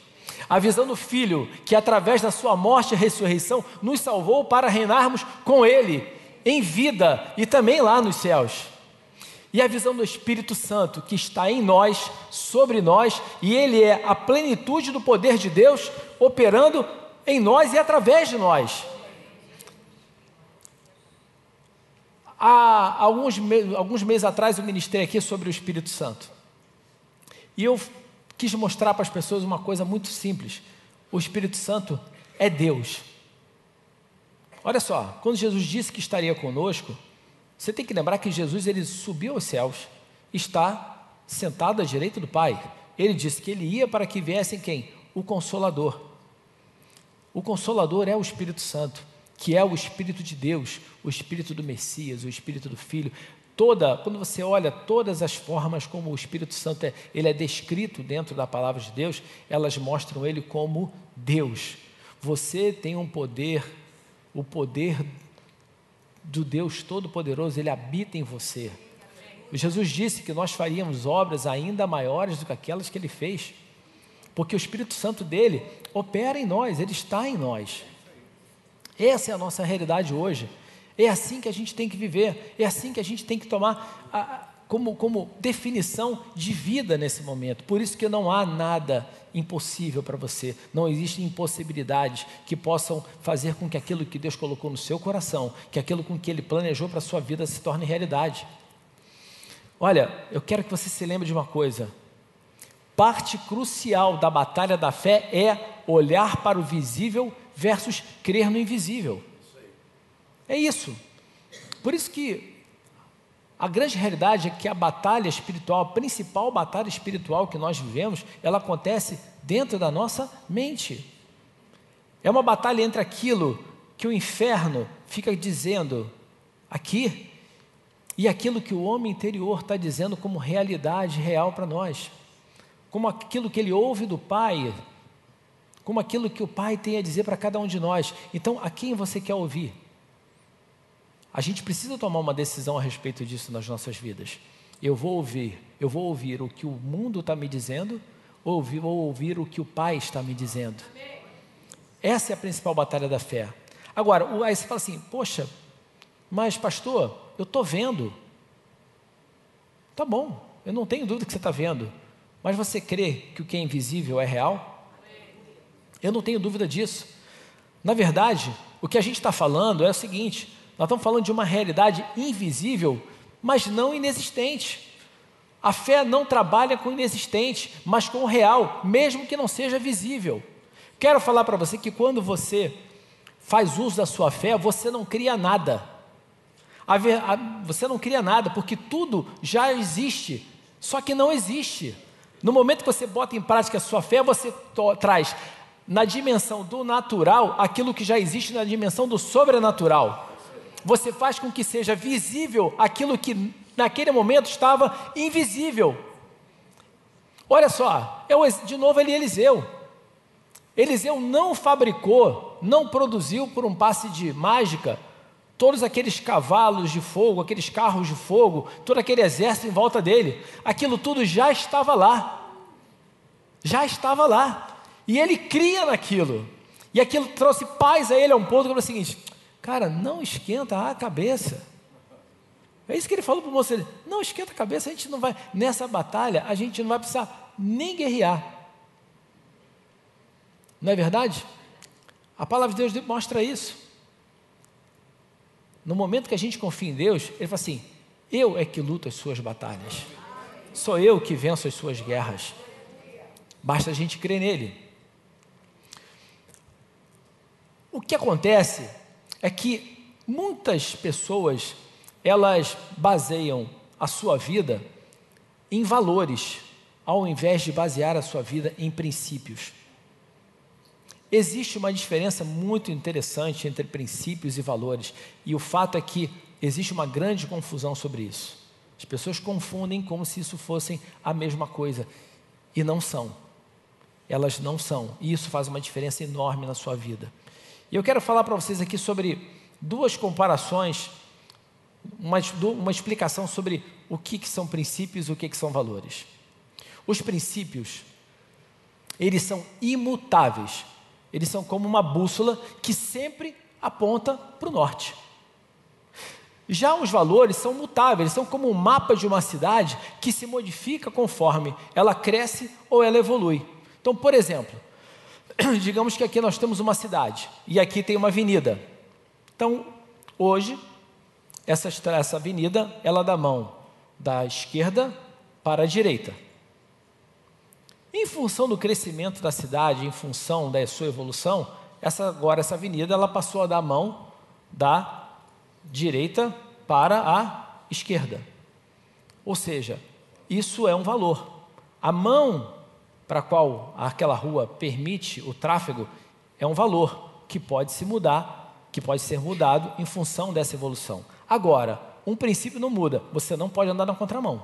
Speaker 1: a visão do Filho, que através da sua morte e ressurreição nos salvou para reinarmos com Ele em vida e também lá nos céus. E a visão do Espírito Santo que está em nós, sobre nós, e ele é a plenitude do poder de Deus operando em nós e através de nós. Há alguns, alguns meses atrás eu ministrei aqui sobre o Espírito Santo. E eu quis mostrar para as pessoas uma coisa muito simples: o Espírito Santo é Deus. Olha só, quando Jesus disse que estaria conosco, você tem que lembrar que Jesus ele subiu aos céus, está sentado à direita do Pai. Ele disse que ele ia para que viessem quem? O Consolador. O Consolador é o Espírito Santo, que é o Espírito de Deus, o Espírito do Messias, o Espírito do Filho. Toda, quando você olha todas as formas como o Espírito Santo é, ele é descrito dentro da palavra de Deus, elas mostram ele como Deus. Você tem um poder, o poder do Deus Todo-Poderoso, ele habita em você. Jesus disse que nós faríamos obras ainda maiores do que aquelas que ele fez, porque o Espírito Santo dele opera em nós, ele está em nós. Essa é a nossa realidade hoje. É assim que a gente tem que viver, é assim que a gente tem que tomar a, como, como definição de vida nesse momento. Por isso que não há nada impossível para você, não existem impossibilidades que possam fazer com que aquilo que Deus colocou no seu coração, que aquilo com que Ele planejou para a sua vida se torne realidade. Olha, eu quero que você se lembre de uma coisa. Parte crucial da batalha da fé é olhar para o visível versus crer no invisível. É isso. Por isso que a grande realidade é que a batalha espiritual, a principal batalha espiritual que nós vivemos, ela acontece dentro da nossa mente. É uma batalha entre aquilo que o inferno fica dizendo aqui e aquilo que o homem interior está dizendo como realidade real para nós, como aquilo que ele ouve do Pai, como aquilo que o Pai tem a dizer para cada um de nós. Então, a quem você quer ouvir? A gente precisa tomar uma decisão a respeito disso nas nossas vidas. Eu vou ouvir, eu vou ouvir o que o mundo está me dizendo, ou ouvir, ou ouvir o que o Pai está me dizendo. Essa é a principal batalha da fé. Agora, aí você fala assim, poxa, mas pastor, eu estou vendo. Tá bom, eu não tenho dúvida que você está vendo. Mas você crê que o que é invisível é real? Eu não tenho dúvida disso. Na verdade, o que a gente está falando é o seguinte: nós estamos falando de uma realidade invisível, mas não inexistente. A fé não trabalha com o inexistente, mas com o real, mesmo que não seja visível. Quero falar para você que quando você faz uso da sua fé, você não cria nada. Você não cria nada, porque tudo já existe, só que não existe. No momento que você bota em prática a sua fé, você traz na dimensão do natural aquilo que já existe na dimensão do sobrenatural você faz com que seja visível aquilo que naquele momento estava invisível. Olha só, é de novo ele Eliseu. Eliseu não fabricou, não produziu por um passe de mágica todos aqueles cavalos de fogo, aqueles carros de fogo, todo aquele exército em volta dele. Aquilo tudo já estava lá. Já estava lá. E ele cria naquilo. E aquilo trouxe paz a ele a um ponto que ele o seguinte: Cara, não esquenta a cabeça. É isso que ele falou para o moço. Ele, não esquenta a cabeça, a gente não vai. Nessa batalha, a gente não vai precisar nem guerrear. Não é verdade? A palavra de Deus mostra isso. No momento que a gente confia em Deus, Ele fala assim: Eu é que luto as suas batalhas. Sou eu que venço as suas guerras. Basta a gente crer nele. O que acontece é que muitas pessoas elas baseiam a sua vida em valores, ao invés de basear a sua vida em princípios. Existe uma diferença muito interessante entre princípios e valores, e o fato é que existe uma grande confusão sobre isso. As pessoas confundem como se isso fossem a mesma coisa, e não são. Elas não são, e isso faz uma diferença enorme na sua vida. E eu quero falar para vocês aqui sobre duas comparações, uma, uma explicação sobre o que, que são princípios e o que, que são valores. Os princípios, eles são imutáveis, eles são como uma bússola que sempre aponta para o norte. Já os valores são mutáveis, são como um mapa de uma cidade que se modifica conforme ela cresce ou ela evolui. Então, por exemplo, digamos que aqui nós temos uma cidade e aqui tem uma avenida. Então, hoje, essa, essa avenida, ela dá mão da esquerda para a direita. Em função do crescimento da cidade, em função da sua evolução, essa, agora essa avenida ela passou a dar mão da direita para a esquerda. Ou seja, isso é um valor. A mão para a qual aquela rua permite o tráfego é um valor que pode se mudar, que pode ser mudado em função dessa evolução. Agora, um princípio não muda, você não pode andar na contramão.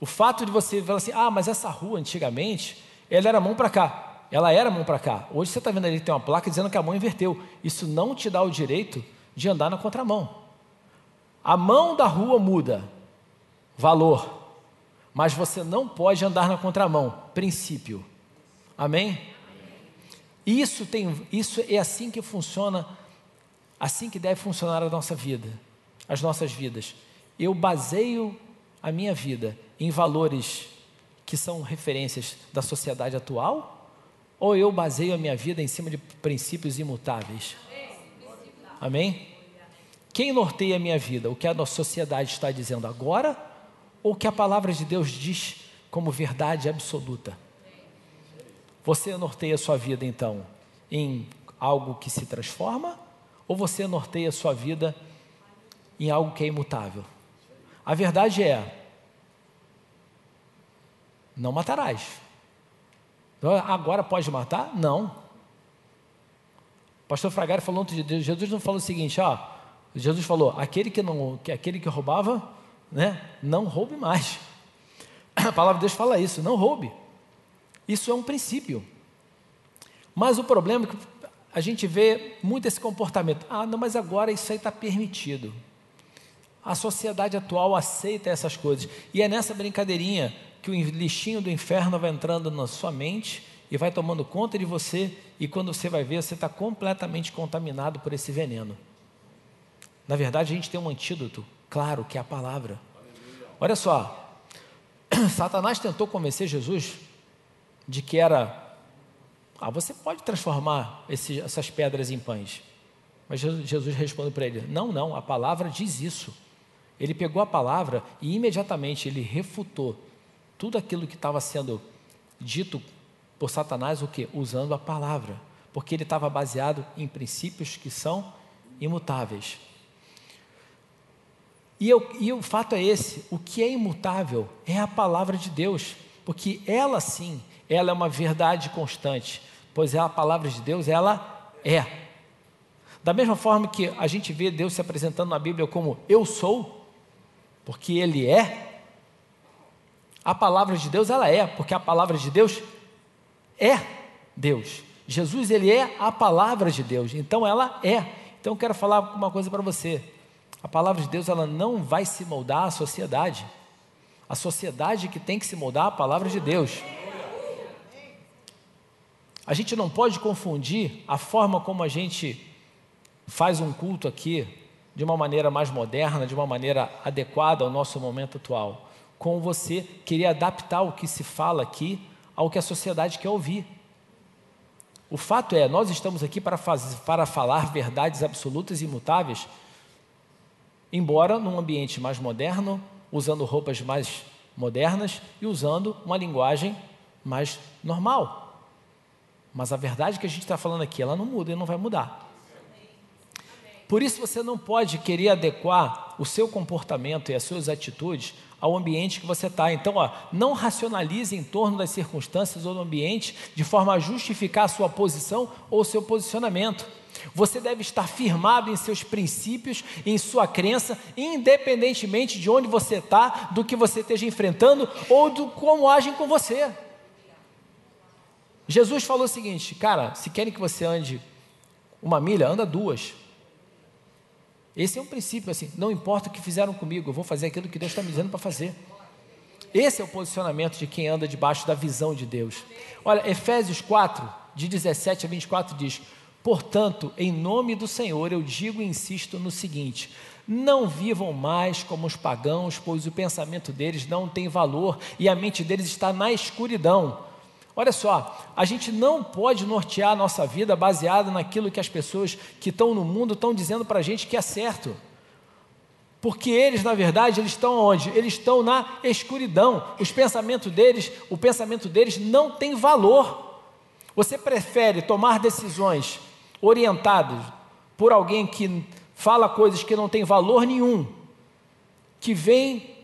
Speaker 1: O fato de você falar assim, ah, mas essa rua antigamente, ela era mão para cá, ela era mão para cá. Hoje você está vendo ali tem uma placa dizendo que a mão inverteu. Isso não te dá o direito de andar na contramão. A mão da rua muda, valor, mas você não pode andar na contramão, princípio. Amém? Isso tem, isso é assim que funciona, assim que deve funcionar a nossa vida, as nossas vidas. Eu baseio a minha vida em valores que são referências da sociedade atual? Ou eu baseio a minha vida em cima de princípios imutáveis? Amém? Quem norteia a minha vida? O que a nossa sociedade está dizendo agora? Ou que a palavra de Deus diz como verdade absoluta? Você norteia sua vida então em algo que se transforma? Ou você norteia sua vida em algo que é imutável? A verdade é, não matarás. Então, agora pode matar? Não. O pastor Fragari falou Deus, Jesus não falou o seguinte, ó, Jesus falou, aquele que não, aquele que roubava, né, não roube mais. A palavra de Deus fala isso, não roube. Isso é um princípio. Mas o problema é que a gente vê muito esse comportamento. Ah, não, mas agora isso aí está permitido. A sociedade atual aceita essas coisas. E é nessa brincadeirinha que o lixinho do inferno vai entrando na sua mente e vai tomando conta de você, e quando você vai ver, você está completamente contaminado por esse veneno. Na verdade, a gente tem um antídoto, claro, que é a palavra. Olha só, Satanás tentou convencer Jesus de que era. Ah, você pode transformar esse, essas pedras em pães. Mas Jesus respondeu para ele: Não, não, a palavra diz isso. Ele pegou a palavra e imediatamente ele refutou tudo aquilo que estava sendo dito por Satanás, o que? Usando a palavra, porque ele estava baseado em princípios que são imutáveis. E, eu, e o fato é esse: o que é imutável é a palavra de Deus, porque ela sim, ela é uma verdade constante, pois é a palavra de Deus, ela é. Da mesma forma que a gente vê Deus se apresentando na Bíblia como eu sou, porque Ele é, a palavra de Deus, ela é, porque a palavra de Deus é Deus. Jesus, ele é a palavra de Deus, então ela é. Então eu quero falar uma coisa para você. A palavra de Deus, ela não vai se moldar à sociedade. A sociedade que tem que se moldar à palavra de Deus. A gente não pode confundir a forma como a gente faz um culto aqui de uma maneira mais moderna, de uma maneira adequada ao nosso momento atual com você querer adaptar o que se fala aqui ao que a sociedade quer ouvir. O fato é, nós estamos aqui para, fazer, para falar verdades absolutas e imutáveis, embora num ambiente mais moderno, usando roupas mais modernas e usando uma linguagem mais normal. Mas a verdade que a gente está falando aqui, ela não muda e não vai mudar. Por isso você não pode querer adequar o seu comportamento e as suas atitudes ao ambiente que você está. Então, ó, não racionalize em torno das circunstâncias ou do ambiente de forma a justificar a sua posição ou seu posicionamento. Você deve estar firmado em seus princípios, em sua crença, independentemente de onde você está, do que você esteja enfrentando ou do como agem com você. Jesus falou o seguinte, cara, se querem que você ande uma milha, anda duas. Esse é um princípio assim, não importa o que fizeram comigo, eu vou fazer aquilo que Deus está me dizendo para fazer. Esse é o posicionamento de quem anda debaixo da visão de Deus. Olha, Efésios 4, de 17 a 24 diz: Portanto, em nome do Senhor, eu digo e insisto no seguinte: não vivam mais como os pagãos, pois o pensamento deles não tem valor e a mente deles está na escuridão. Olha só, a gente não pode nortear a nossa vida baseada naquilo que as pessoas que estão no mundo estão dizendo para a gente que é certo. Porque eles, na verdade, eles estão onde? Eles estão na escuridão. Os pensamentos deles, o pensamento deles não tem valor. Você prefere tomar decisões orientados por alguém que fala coisas que não têm valor nenhum, que vem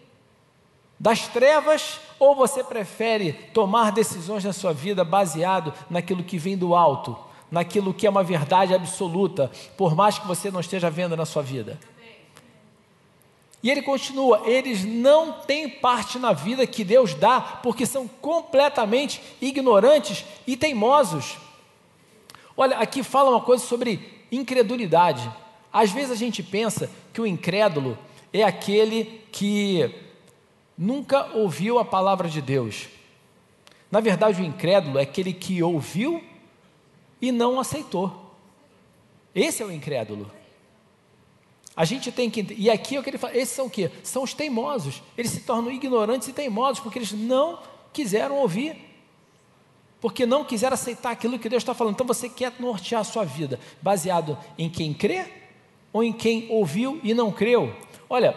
Speaker 1: das trevas, ou você prefere tomar decisões na sua vida baseado naquilo que vem do alto, naquilo que é uma verdade absoluta, por mais que você não esteja vendo na sua vida? E ele continua: eles não têm parte na vida que Deus dá, porque são completamente ignorantes e teimosos. Olha, aqui fala uma coisa sobre incredulidade. Às vezes a gente pensa que o incrédulo é aquele que nunca ouviu a palavra de Deus. Na verdade, o incrédulo é aquele que ouviu e não aceitou. Esse é o incrédulo. A gente tem que. E aqui é o que ele fala: esses são o quê? São os teimosos. Eles se tornam ignorantes e teimosos porque eles não quiseram ouvir porque não quiser aceitar aquilo que Deus está falando. Então você quer nortear a sua vida baseado em quem crê ou em quem ouviu e não creu? Olha,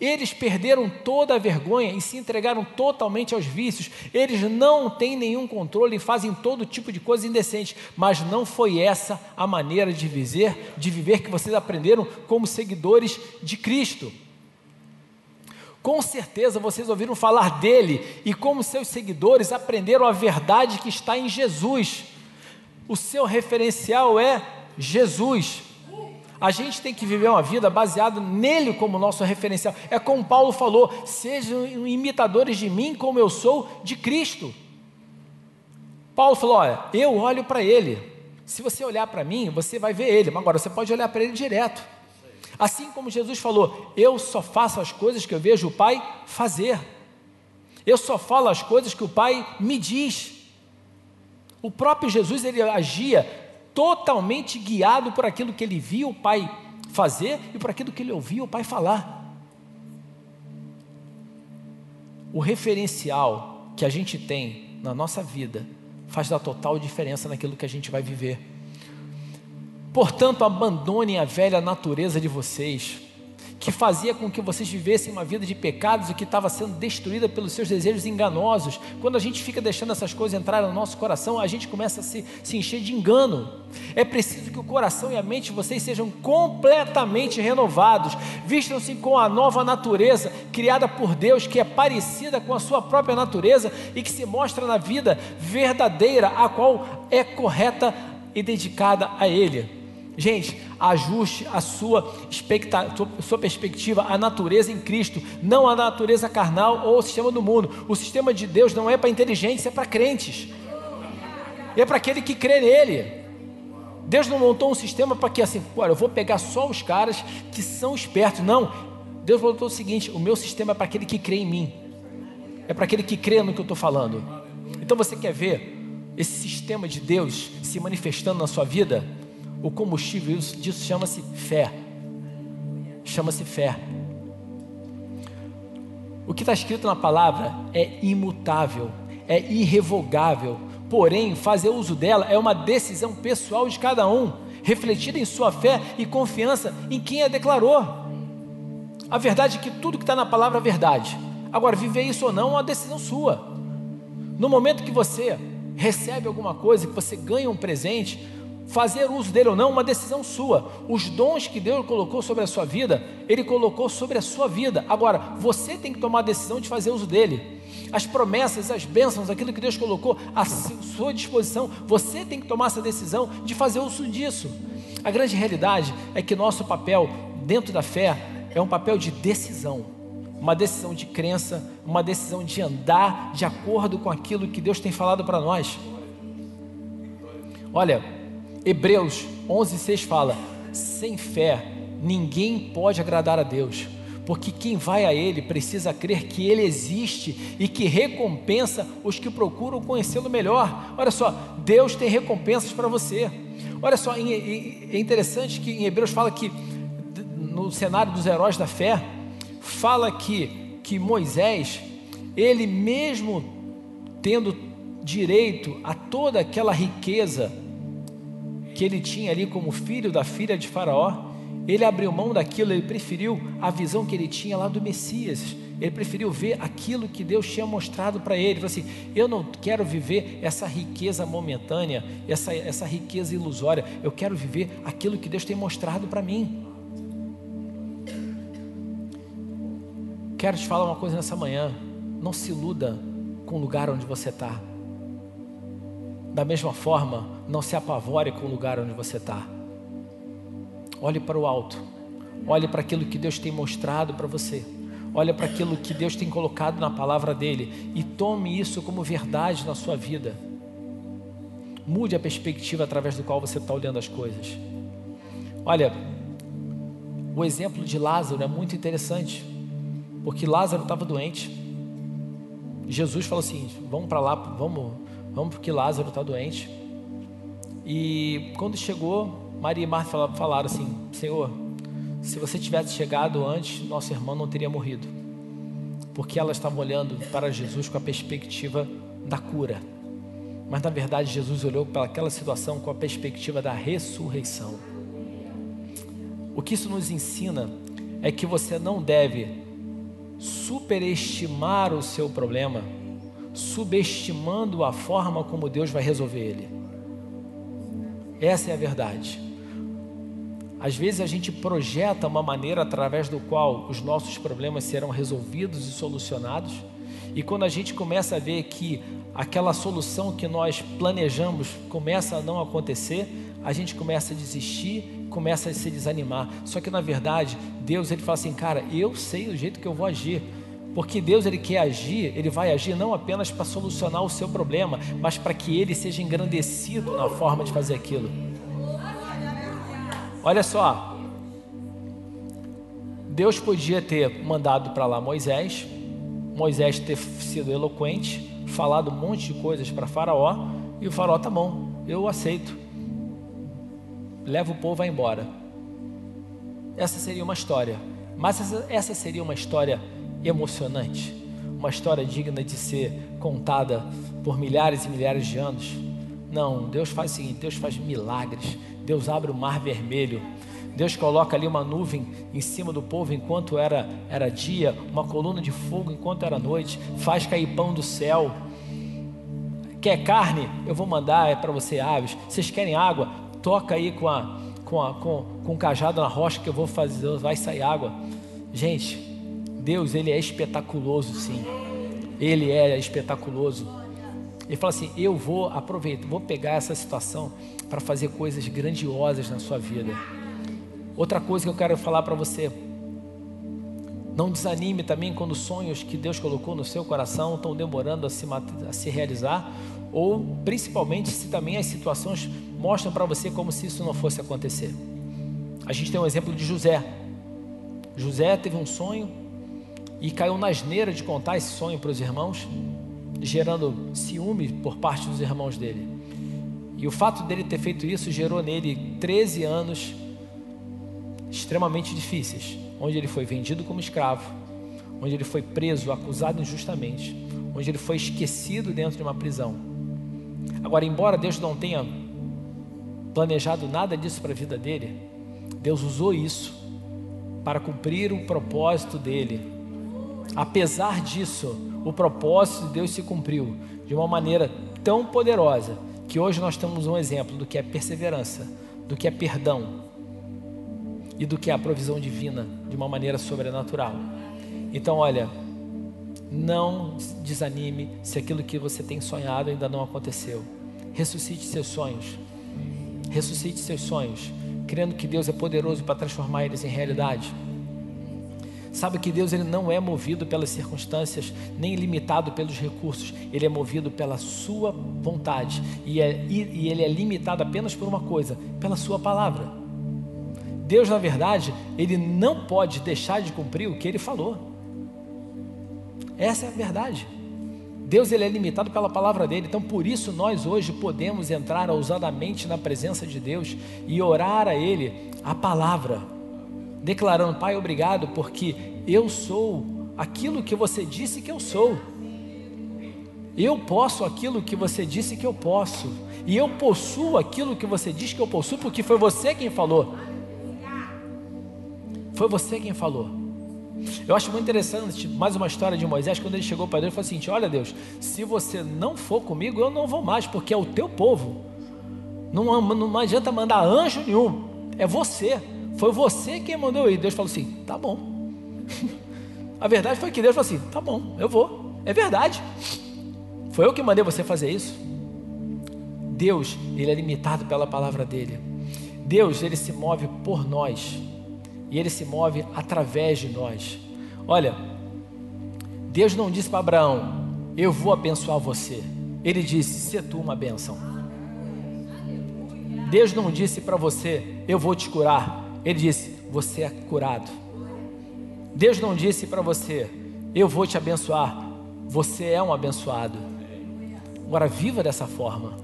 Speaker 1: eles perderam toda a vergonha e se entregaram totalmente aos vícios. Eles não têm nenhum controle e fazem todo tipo de coisa indecente. Mas não foi essa a maneira de viver, de viver que vocês aprenderam como seguidores de Cristo. Com certeza vocês ouviram falar dele e, como seus seguidores, aprenderam a verdade que está em Jesus. O seu referencial é Jesus. A gente tem que viver uma vida baseada nele como nosso referencial. É como Paulo falou: sejam imitadores de mim, como eu sou de Cristo. Paulo falou: olha, eu olho para ele. Se você olhar para mim, você vai ver ele. Mas agora você pode olhar para ele direto. Assim como Jesus falou: Eu só faço as coisas que eu vejo o Pai fazer. Eu só falo as coisas que o Pai me diz. O próprio Jesus ele agia totalmente guiado por aquilo que ele via o Pai fazer e por aquilo que ele ouvia o Pai falar. O referencial que a gente tem na nossa vida faz da total diferença naquilo que a gente vai viver. Portanto, abandonem a velha natureza de vocês, que fazia com que vocês vivessem uma vida de pecados e que estava sendo destruída pelos seus desejos enganosos. Quando a gente fica deixando essas coisas entrarem no nosso coração, a gente começa a se, se encher de engano. É preciso que o coração e a mente de vocês sejam completamente renovados, vistam-se com a nova natureza criada por Deus, que é parecida com a sua própria natureza e que se mostra na vida verdadeira, a qual é correta e dedicada a Ele. Gente, ajuste a sua, sua perspectiva à natureza em Cristo, não à natureza carnal ou ao sistema do mundo. O sistema de Deus não é para inteligência, é para crentes. É para aquele que crê nele. Deus não montou um sistema para que assim, olha, eu vou pegar só os caras que são espertos. Não. Deus montou o seguinte: o meu sistema é para aquele que crê em mim. É para aquele que crê no que eu estou falando. Então você quer ver esse sistema de Deus se manifestando na sua vida? O combustível disso chama-se fé. Chama-se fé. O que está escrito na palavra é imutável, é irrevogável. Porém, fazer uso dela é uma decisão pessoal de cada um, refletida em sua fé e confiança em quem a declarou. A verdade é que tudo que está na palavra é verdade. Agora, viver isso ou não é uma decisão sua. No momento que você recebe alguma coisa, que você ganha um presente, fazer uso dele ou não, uma decisão sua. Os dons que Deus colocou sobre a sua vida, Ele colocou sobre a sua vida. Agora, você tem que tomar a decisão de fazer uso dele. As promessas, as bênçãos, aquilo que Deus colocou à sua disposição, você tem que tomar essa decisão de fazer uso disso. A grande realidade é que nosso papel dentro da fé é um papel de decisão, uma decisão de crença, uma decisão de andar de acordo com aquilo que Deus tem falado para nós. Olha, Hebreus 11:6 fala: sem fé ninguém pode agradar a Deus, porque quem vai a Ele precisa crer que Ele existe e que recompensa os que procuram conhecê-lo melhor. Olha só, Deus tem recompensas para você. Olha só, é interessante que em Hebreus fala que no cenário dos heróis da fé, fala que, que Moisés, ele mesmo tendo direito a toda aquela riqueza que ele tinha ali como filho da filha de Faraó, ele abriu mão daquilo, ele preferiu a visão que ele tinha lá do Messias. Ele preferiu ver aquilo que Deus tinha mostrado para ele. Ele falou assim: Eu não quero viver essa riqueza momentânea, essa, essa riqueza ilusória. Eu quero viver aquilo que Deus tem mostrado para mim. Quero te falar uma coisa nessa manhã. Não se iluda com o lugar onde você está. Da mesma forma, não se apavore com o lugar onde você está. Olhe para o alto. Olhe para aquilo que Deus tem mostrado para você. Olhe para aquilo que Deus tem colocado na palavra dele e tome isso como verdade na sua vida. Mude a perspectiva através do qual você está olhando as coisas. Olha, o exemplo de Lázaro é muito interessante, porque Lázaro estava doente. Jesus falou assim: vamos para lá, vamos vamos porque Lázaro está doente. E quando chegou, Maria e Marta falaram assim: Senhor, se você tivesse chegado antes, nosso irmão não teria morrido. Porque elas estavam olhando para Jesus com a perspectiva da cura. Mas na verdade, Jesus olhou para aquela situação com a perspectiva da ressurreição. O que isso nos ensina é que você não deve superestimar o seu problema subestimando a forma como Deus vai resolver ele. Essa é a verdade. Às vezes a gente projeta uma maneira através do qual os nossos problemas serão resolvidos e solucionados, e quando a gente começa a ver que aquela solução que nós planejamos começa a não acontecer, a gente começa a desistir, começa a se desanimar. Só que na verdade, Deus ele fala assim: "Cara, eu sei o jeito que eu vou agir. Porque Deus ele quer agir, ele vai agir não apenas para solucionar o seu problema, mas para que ele seja engrandecido na forma de fazer aquilo. Olha só, Deus podia ter mandado para lá Moisés, Moisés ter sido eloquente, falado um monte de coisas para Faraó, e o Faraó tá bom, eu aceito. Leva o povo vai embora. Essa seria uma história, mas essa, essa seria uma história emocionante, uma história digna de ser contada por milhares e milhares de anos. Não, Deus faz o seguinte: Deus faz milagres. Deus abre o mar vermelho. Deus coloca ali uma nuvem em cima do povo enquanto era, era dia, uma coluna de fogo enquanto era noite, faz cair pão do céu. Quer carne? Eu vou mandar é para você aves. Vocês querem água? Toca aí com a com a com, com o cajado na rocha que eu vou fazer, vai sair água. Gente, Deus, ele é espetaculoso, sim. Ele é espetaculoso. Ele fala assim: Eu vou aproveitar, vou pegar essa situação para fazer coisas grandiosas na sua vida. Outra coisa que eu quero falar para você: não desanime também quando os sonhos que Deus colocou no seu coração estão demorando a se, a se realizar, ou principalmente se também as situações mostram para você como se isso não fosse acontecer. A gente tem um exemplo de José. José teve um sonho, e caiu na asneira de contar esse sonho para os irmãos, gerando ciúme por parte dos irmãos dele. E o fato dele ter feito isso gerou nele 13 anos extremamente difíceis, onde ele foi vendido como escravo, onde ele foi preso, acusado injustamente, onde ele foi esquecido dentro de uma prisão. Agora, embora Deus não tenha planejado nada disso para a vida dele, Deus usou isso para cumprir o propósito dele Apesar disso, o propósito de Deus se cumpriu de uma maneira tão poderosa que hoje nós temos um exemplo do que é perseverança, do que é perdão e do que é a provisão divina de uma maneira sobrenatural. Então, olha, não desanime se aquilo que você tem sonhado ainda não aconteceu. Ressuscite seus sonhos. Ressuscite seus sonhos, crendo que Deus é poderoso para transformar eles em realidade. Sabe que Deus ele não é movido pelas circunstâncias, nem limitado pelos recursos, ele é movido pela sua vontade e, é, e, e ele é limitado apenas por uma coisa, pela sua palavra. Deus, na verdade, ele não pode deixar de cumprir o que ele falou. Essa é a verdade. Deus ele é limitado pela palavra dele, então por isso nós hoje podemos entrar ousadamente na presença de Deus e orar a Ele a palavra, declarando: Pai, obrigado, porque eu sou aquilo que você disse que eu sou. Eu posso aquilo que você disse que eu posso. E eu possuo aquilo que você diz que eu possuo, porque foi você quem falou. Foi você quem falou. Eu acho muito interessante mais uma história de Moisés, quando ele chegou para Deus e falou assim: Olha, Deus, se você não for comigo, eu não vou mais, porque é o teu povo. Não, não adianta mandar anjo nenhum, é você. Foi você quem mandou ir. Deus falou assim: Tá bom. A verdade foi que Deus falou assim: Tá bom, eu vou. É verdade. Foi eu que mandei você fazer isso. Deus, ele é limitado pela palavra dele. Deus, ele se move por nós. E ele se move através de nós. Olha, Deus não disse para Abraão: Eu vou abençoar você. Ele disse: Se tu uma bênção. Deus não disse para você: Eu vou te curar. Ele disse: Você é curado. Deus não disse para você: Eu vou te abençoar. Você é um abençoado. Agora, viva dessa forma.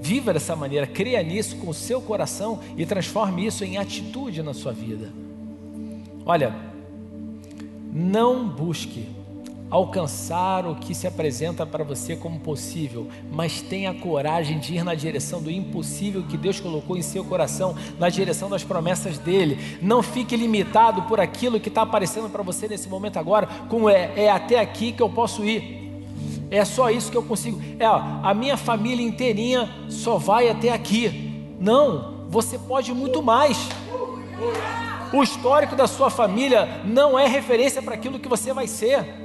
Speaker 1: Viva dessa maneira, creia nisso com o seu coração e transforme isso em atitude na sua vida. Olha, não busque alcançar o que se apresenta para você como possível, mas tenha coragem de ir na direção do impossível que Deus colocou em seu coração, na direção das promessas dele. Não fique limitado por aquilo que está aparecendo para você nesse momento agora, como é, é até aqui que eu posso ir. É só isso que eu consigo. É, ó, a minha família inteirinha só vai até aqui. Não, você pode muito mais. O histórico da sua família não é referência para aquilo que você vai ser.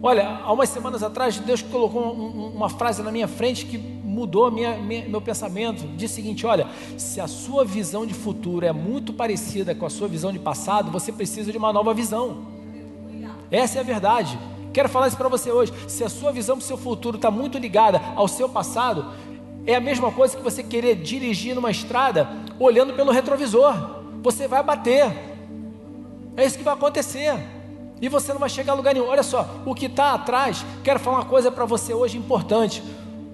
Speaker 1: Olha, há umas semanas atrás, Deus colocou uma frase na minha frente que mudou minha, minha, meu pensamento. Diz o seguinte: olha, se a sua visão de futuro é muito parecida com a sua visão de passado, você precisa de uma nova visão. Essa é a verdade. Quero falar isso para você hoje. Se a sua visão para o seu futuro está muito ligada ao seu passado, é a mesma coisa que você querer dirigir numa estrada olhando pelo retrovisor. Você vai bater. É isso que vai acontecer. E você não vai chegar a lugar nenhum. Olha só, o que está atrás, quero falar uma coisa para você hoje importante.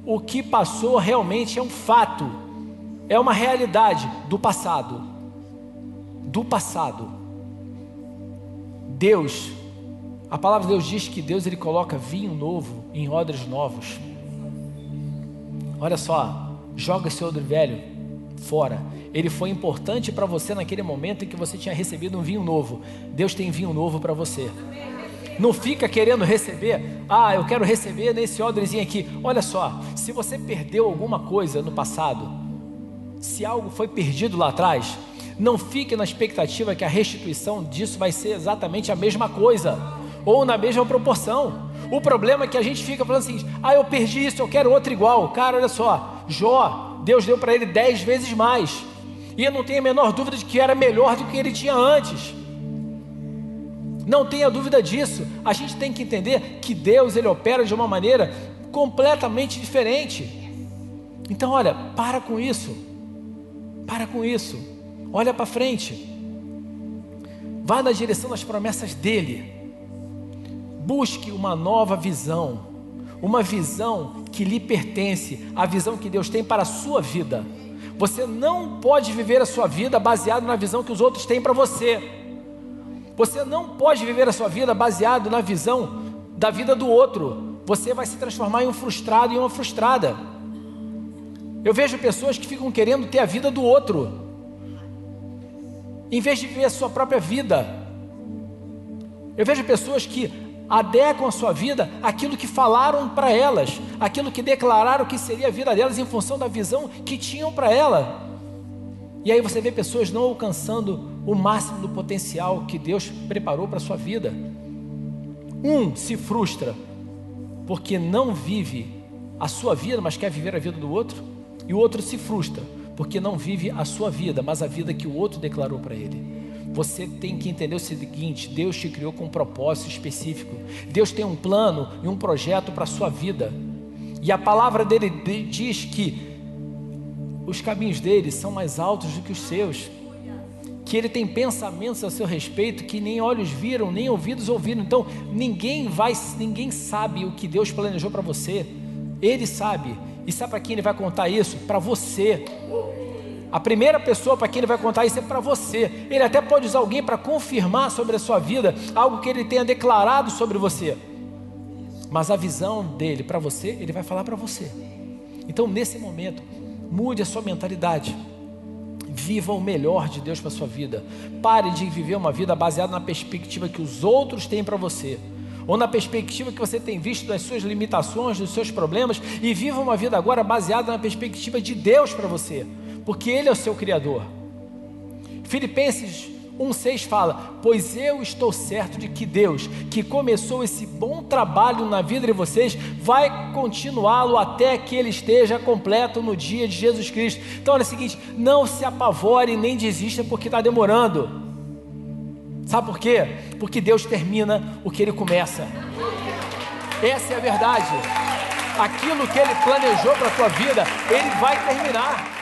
Speaker 1: O que passou realmente é um fato, é uma realidade do passado. Do passado. Deus a palavra de Deus diz que Deus ele coloca vinho novo em odres novos. Olha só, joga esse odre velho fora. Ele foi importante para você naquele momento em que você tinha recebido um vinho novo. Deus tem vinho novo para você. Não fica querendo receber, ah, eu quero receber nesse odrezinho aqui. Olha só, se você perdeu alguma coisa no passado, se algo foi perdido lá atrás, não fique na expectativa que a restituição disso vai ser exatamente a mesma coisa ou na mesma proporção. O problema é que a gente fica falando assim: ah, eu perdi isso, eu quero outro igual. Cara, olha só, Jó, Deus deu para ele dez vezes mais. E eu não tenho a menor dúvida de que era melhor do que ele tinha antes. Não tenha dúvida disso. A gente tem que entender que Deus ele opera de uma maneira completamente diferente. Então, olha, para com isso. Para com isso. Olha para frente. Vá na direção das promessas dele. Busque uma nova visão, uma visão que lhe pertence, a visão que Deus tem para a sua vida. Você não pode viver a sua vida baseado na visão que os outros têm para você. Você não pode viver a sua vida baseado na visão da vida do outro. Você vai se transformar em um frustrado e uma frustrada. Eu vejo pessoas que ficam querendo ter a vida do outro, em vez de viver a sua própria vida. Eu vejo pessoas que adequam a sua vida aquilo que falaram para elas, aquilo que declararam que seria a vida delas em função da visão que tinham para ela. E aí você vê pessoas não alcançando o máximo do potencial que Deus preparou para a sua vida. Um se frustra porque não vive a sua vida, mas quer viver a vida do outro, e o outro se frustra porque não vive a sua vida, mas a vida que o outro declarou para ele. Você tem que entender o seguinte: Deus te criou com um propósito específico. Deus tem um plano e um projeto para a sua vida. E a palavra dele diz que os caminhos dele são mais altos do que os seus. que ele tem pensamentos a seu respeito que nem olhos viram, nem ouvidos ouviram. Então, ninguém vai, ninguém sabe o que Deus planejou para você. Ele sabe. E sabe para quem ele vai contar isso? Para você. A primeira pessoa para quem ele vai contar isso é para você. Ele até pode usar alguém para confirmar sobre a sua vida algo que ele tenha declarado sobre você. Mas a visão dele para você, ele vai falar para você. Então, nesse momento, mude a sua mentalidade. Viva o melhor de Deus para a sua vida. Pare de viver uma vida baseada na perspectiva que os outros têm para você, ou na perspectiva que você tem visto das suas limitações, dos seus problemas, e viva uma vida agora baseada na perspectiva de Deus para você, porque Ele é o seu Criador. Filipenses 1,6 fala: Pois eu estou certo de que Deus, que começou esse bom trabalho na vida de vocês, vai continuá-lo até que ele esteja completo no dia de Jesus Cristo. Então, olha o seguinte: não se apavore nem desista porque está demorando. Sabe por quê? Porque Deus termina o que ele começa. Essa é a verdade. Aquilo que ele planejou para a tua vida, ele vai terminar.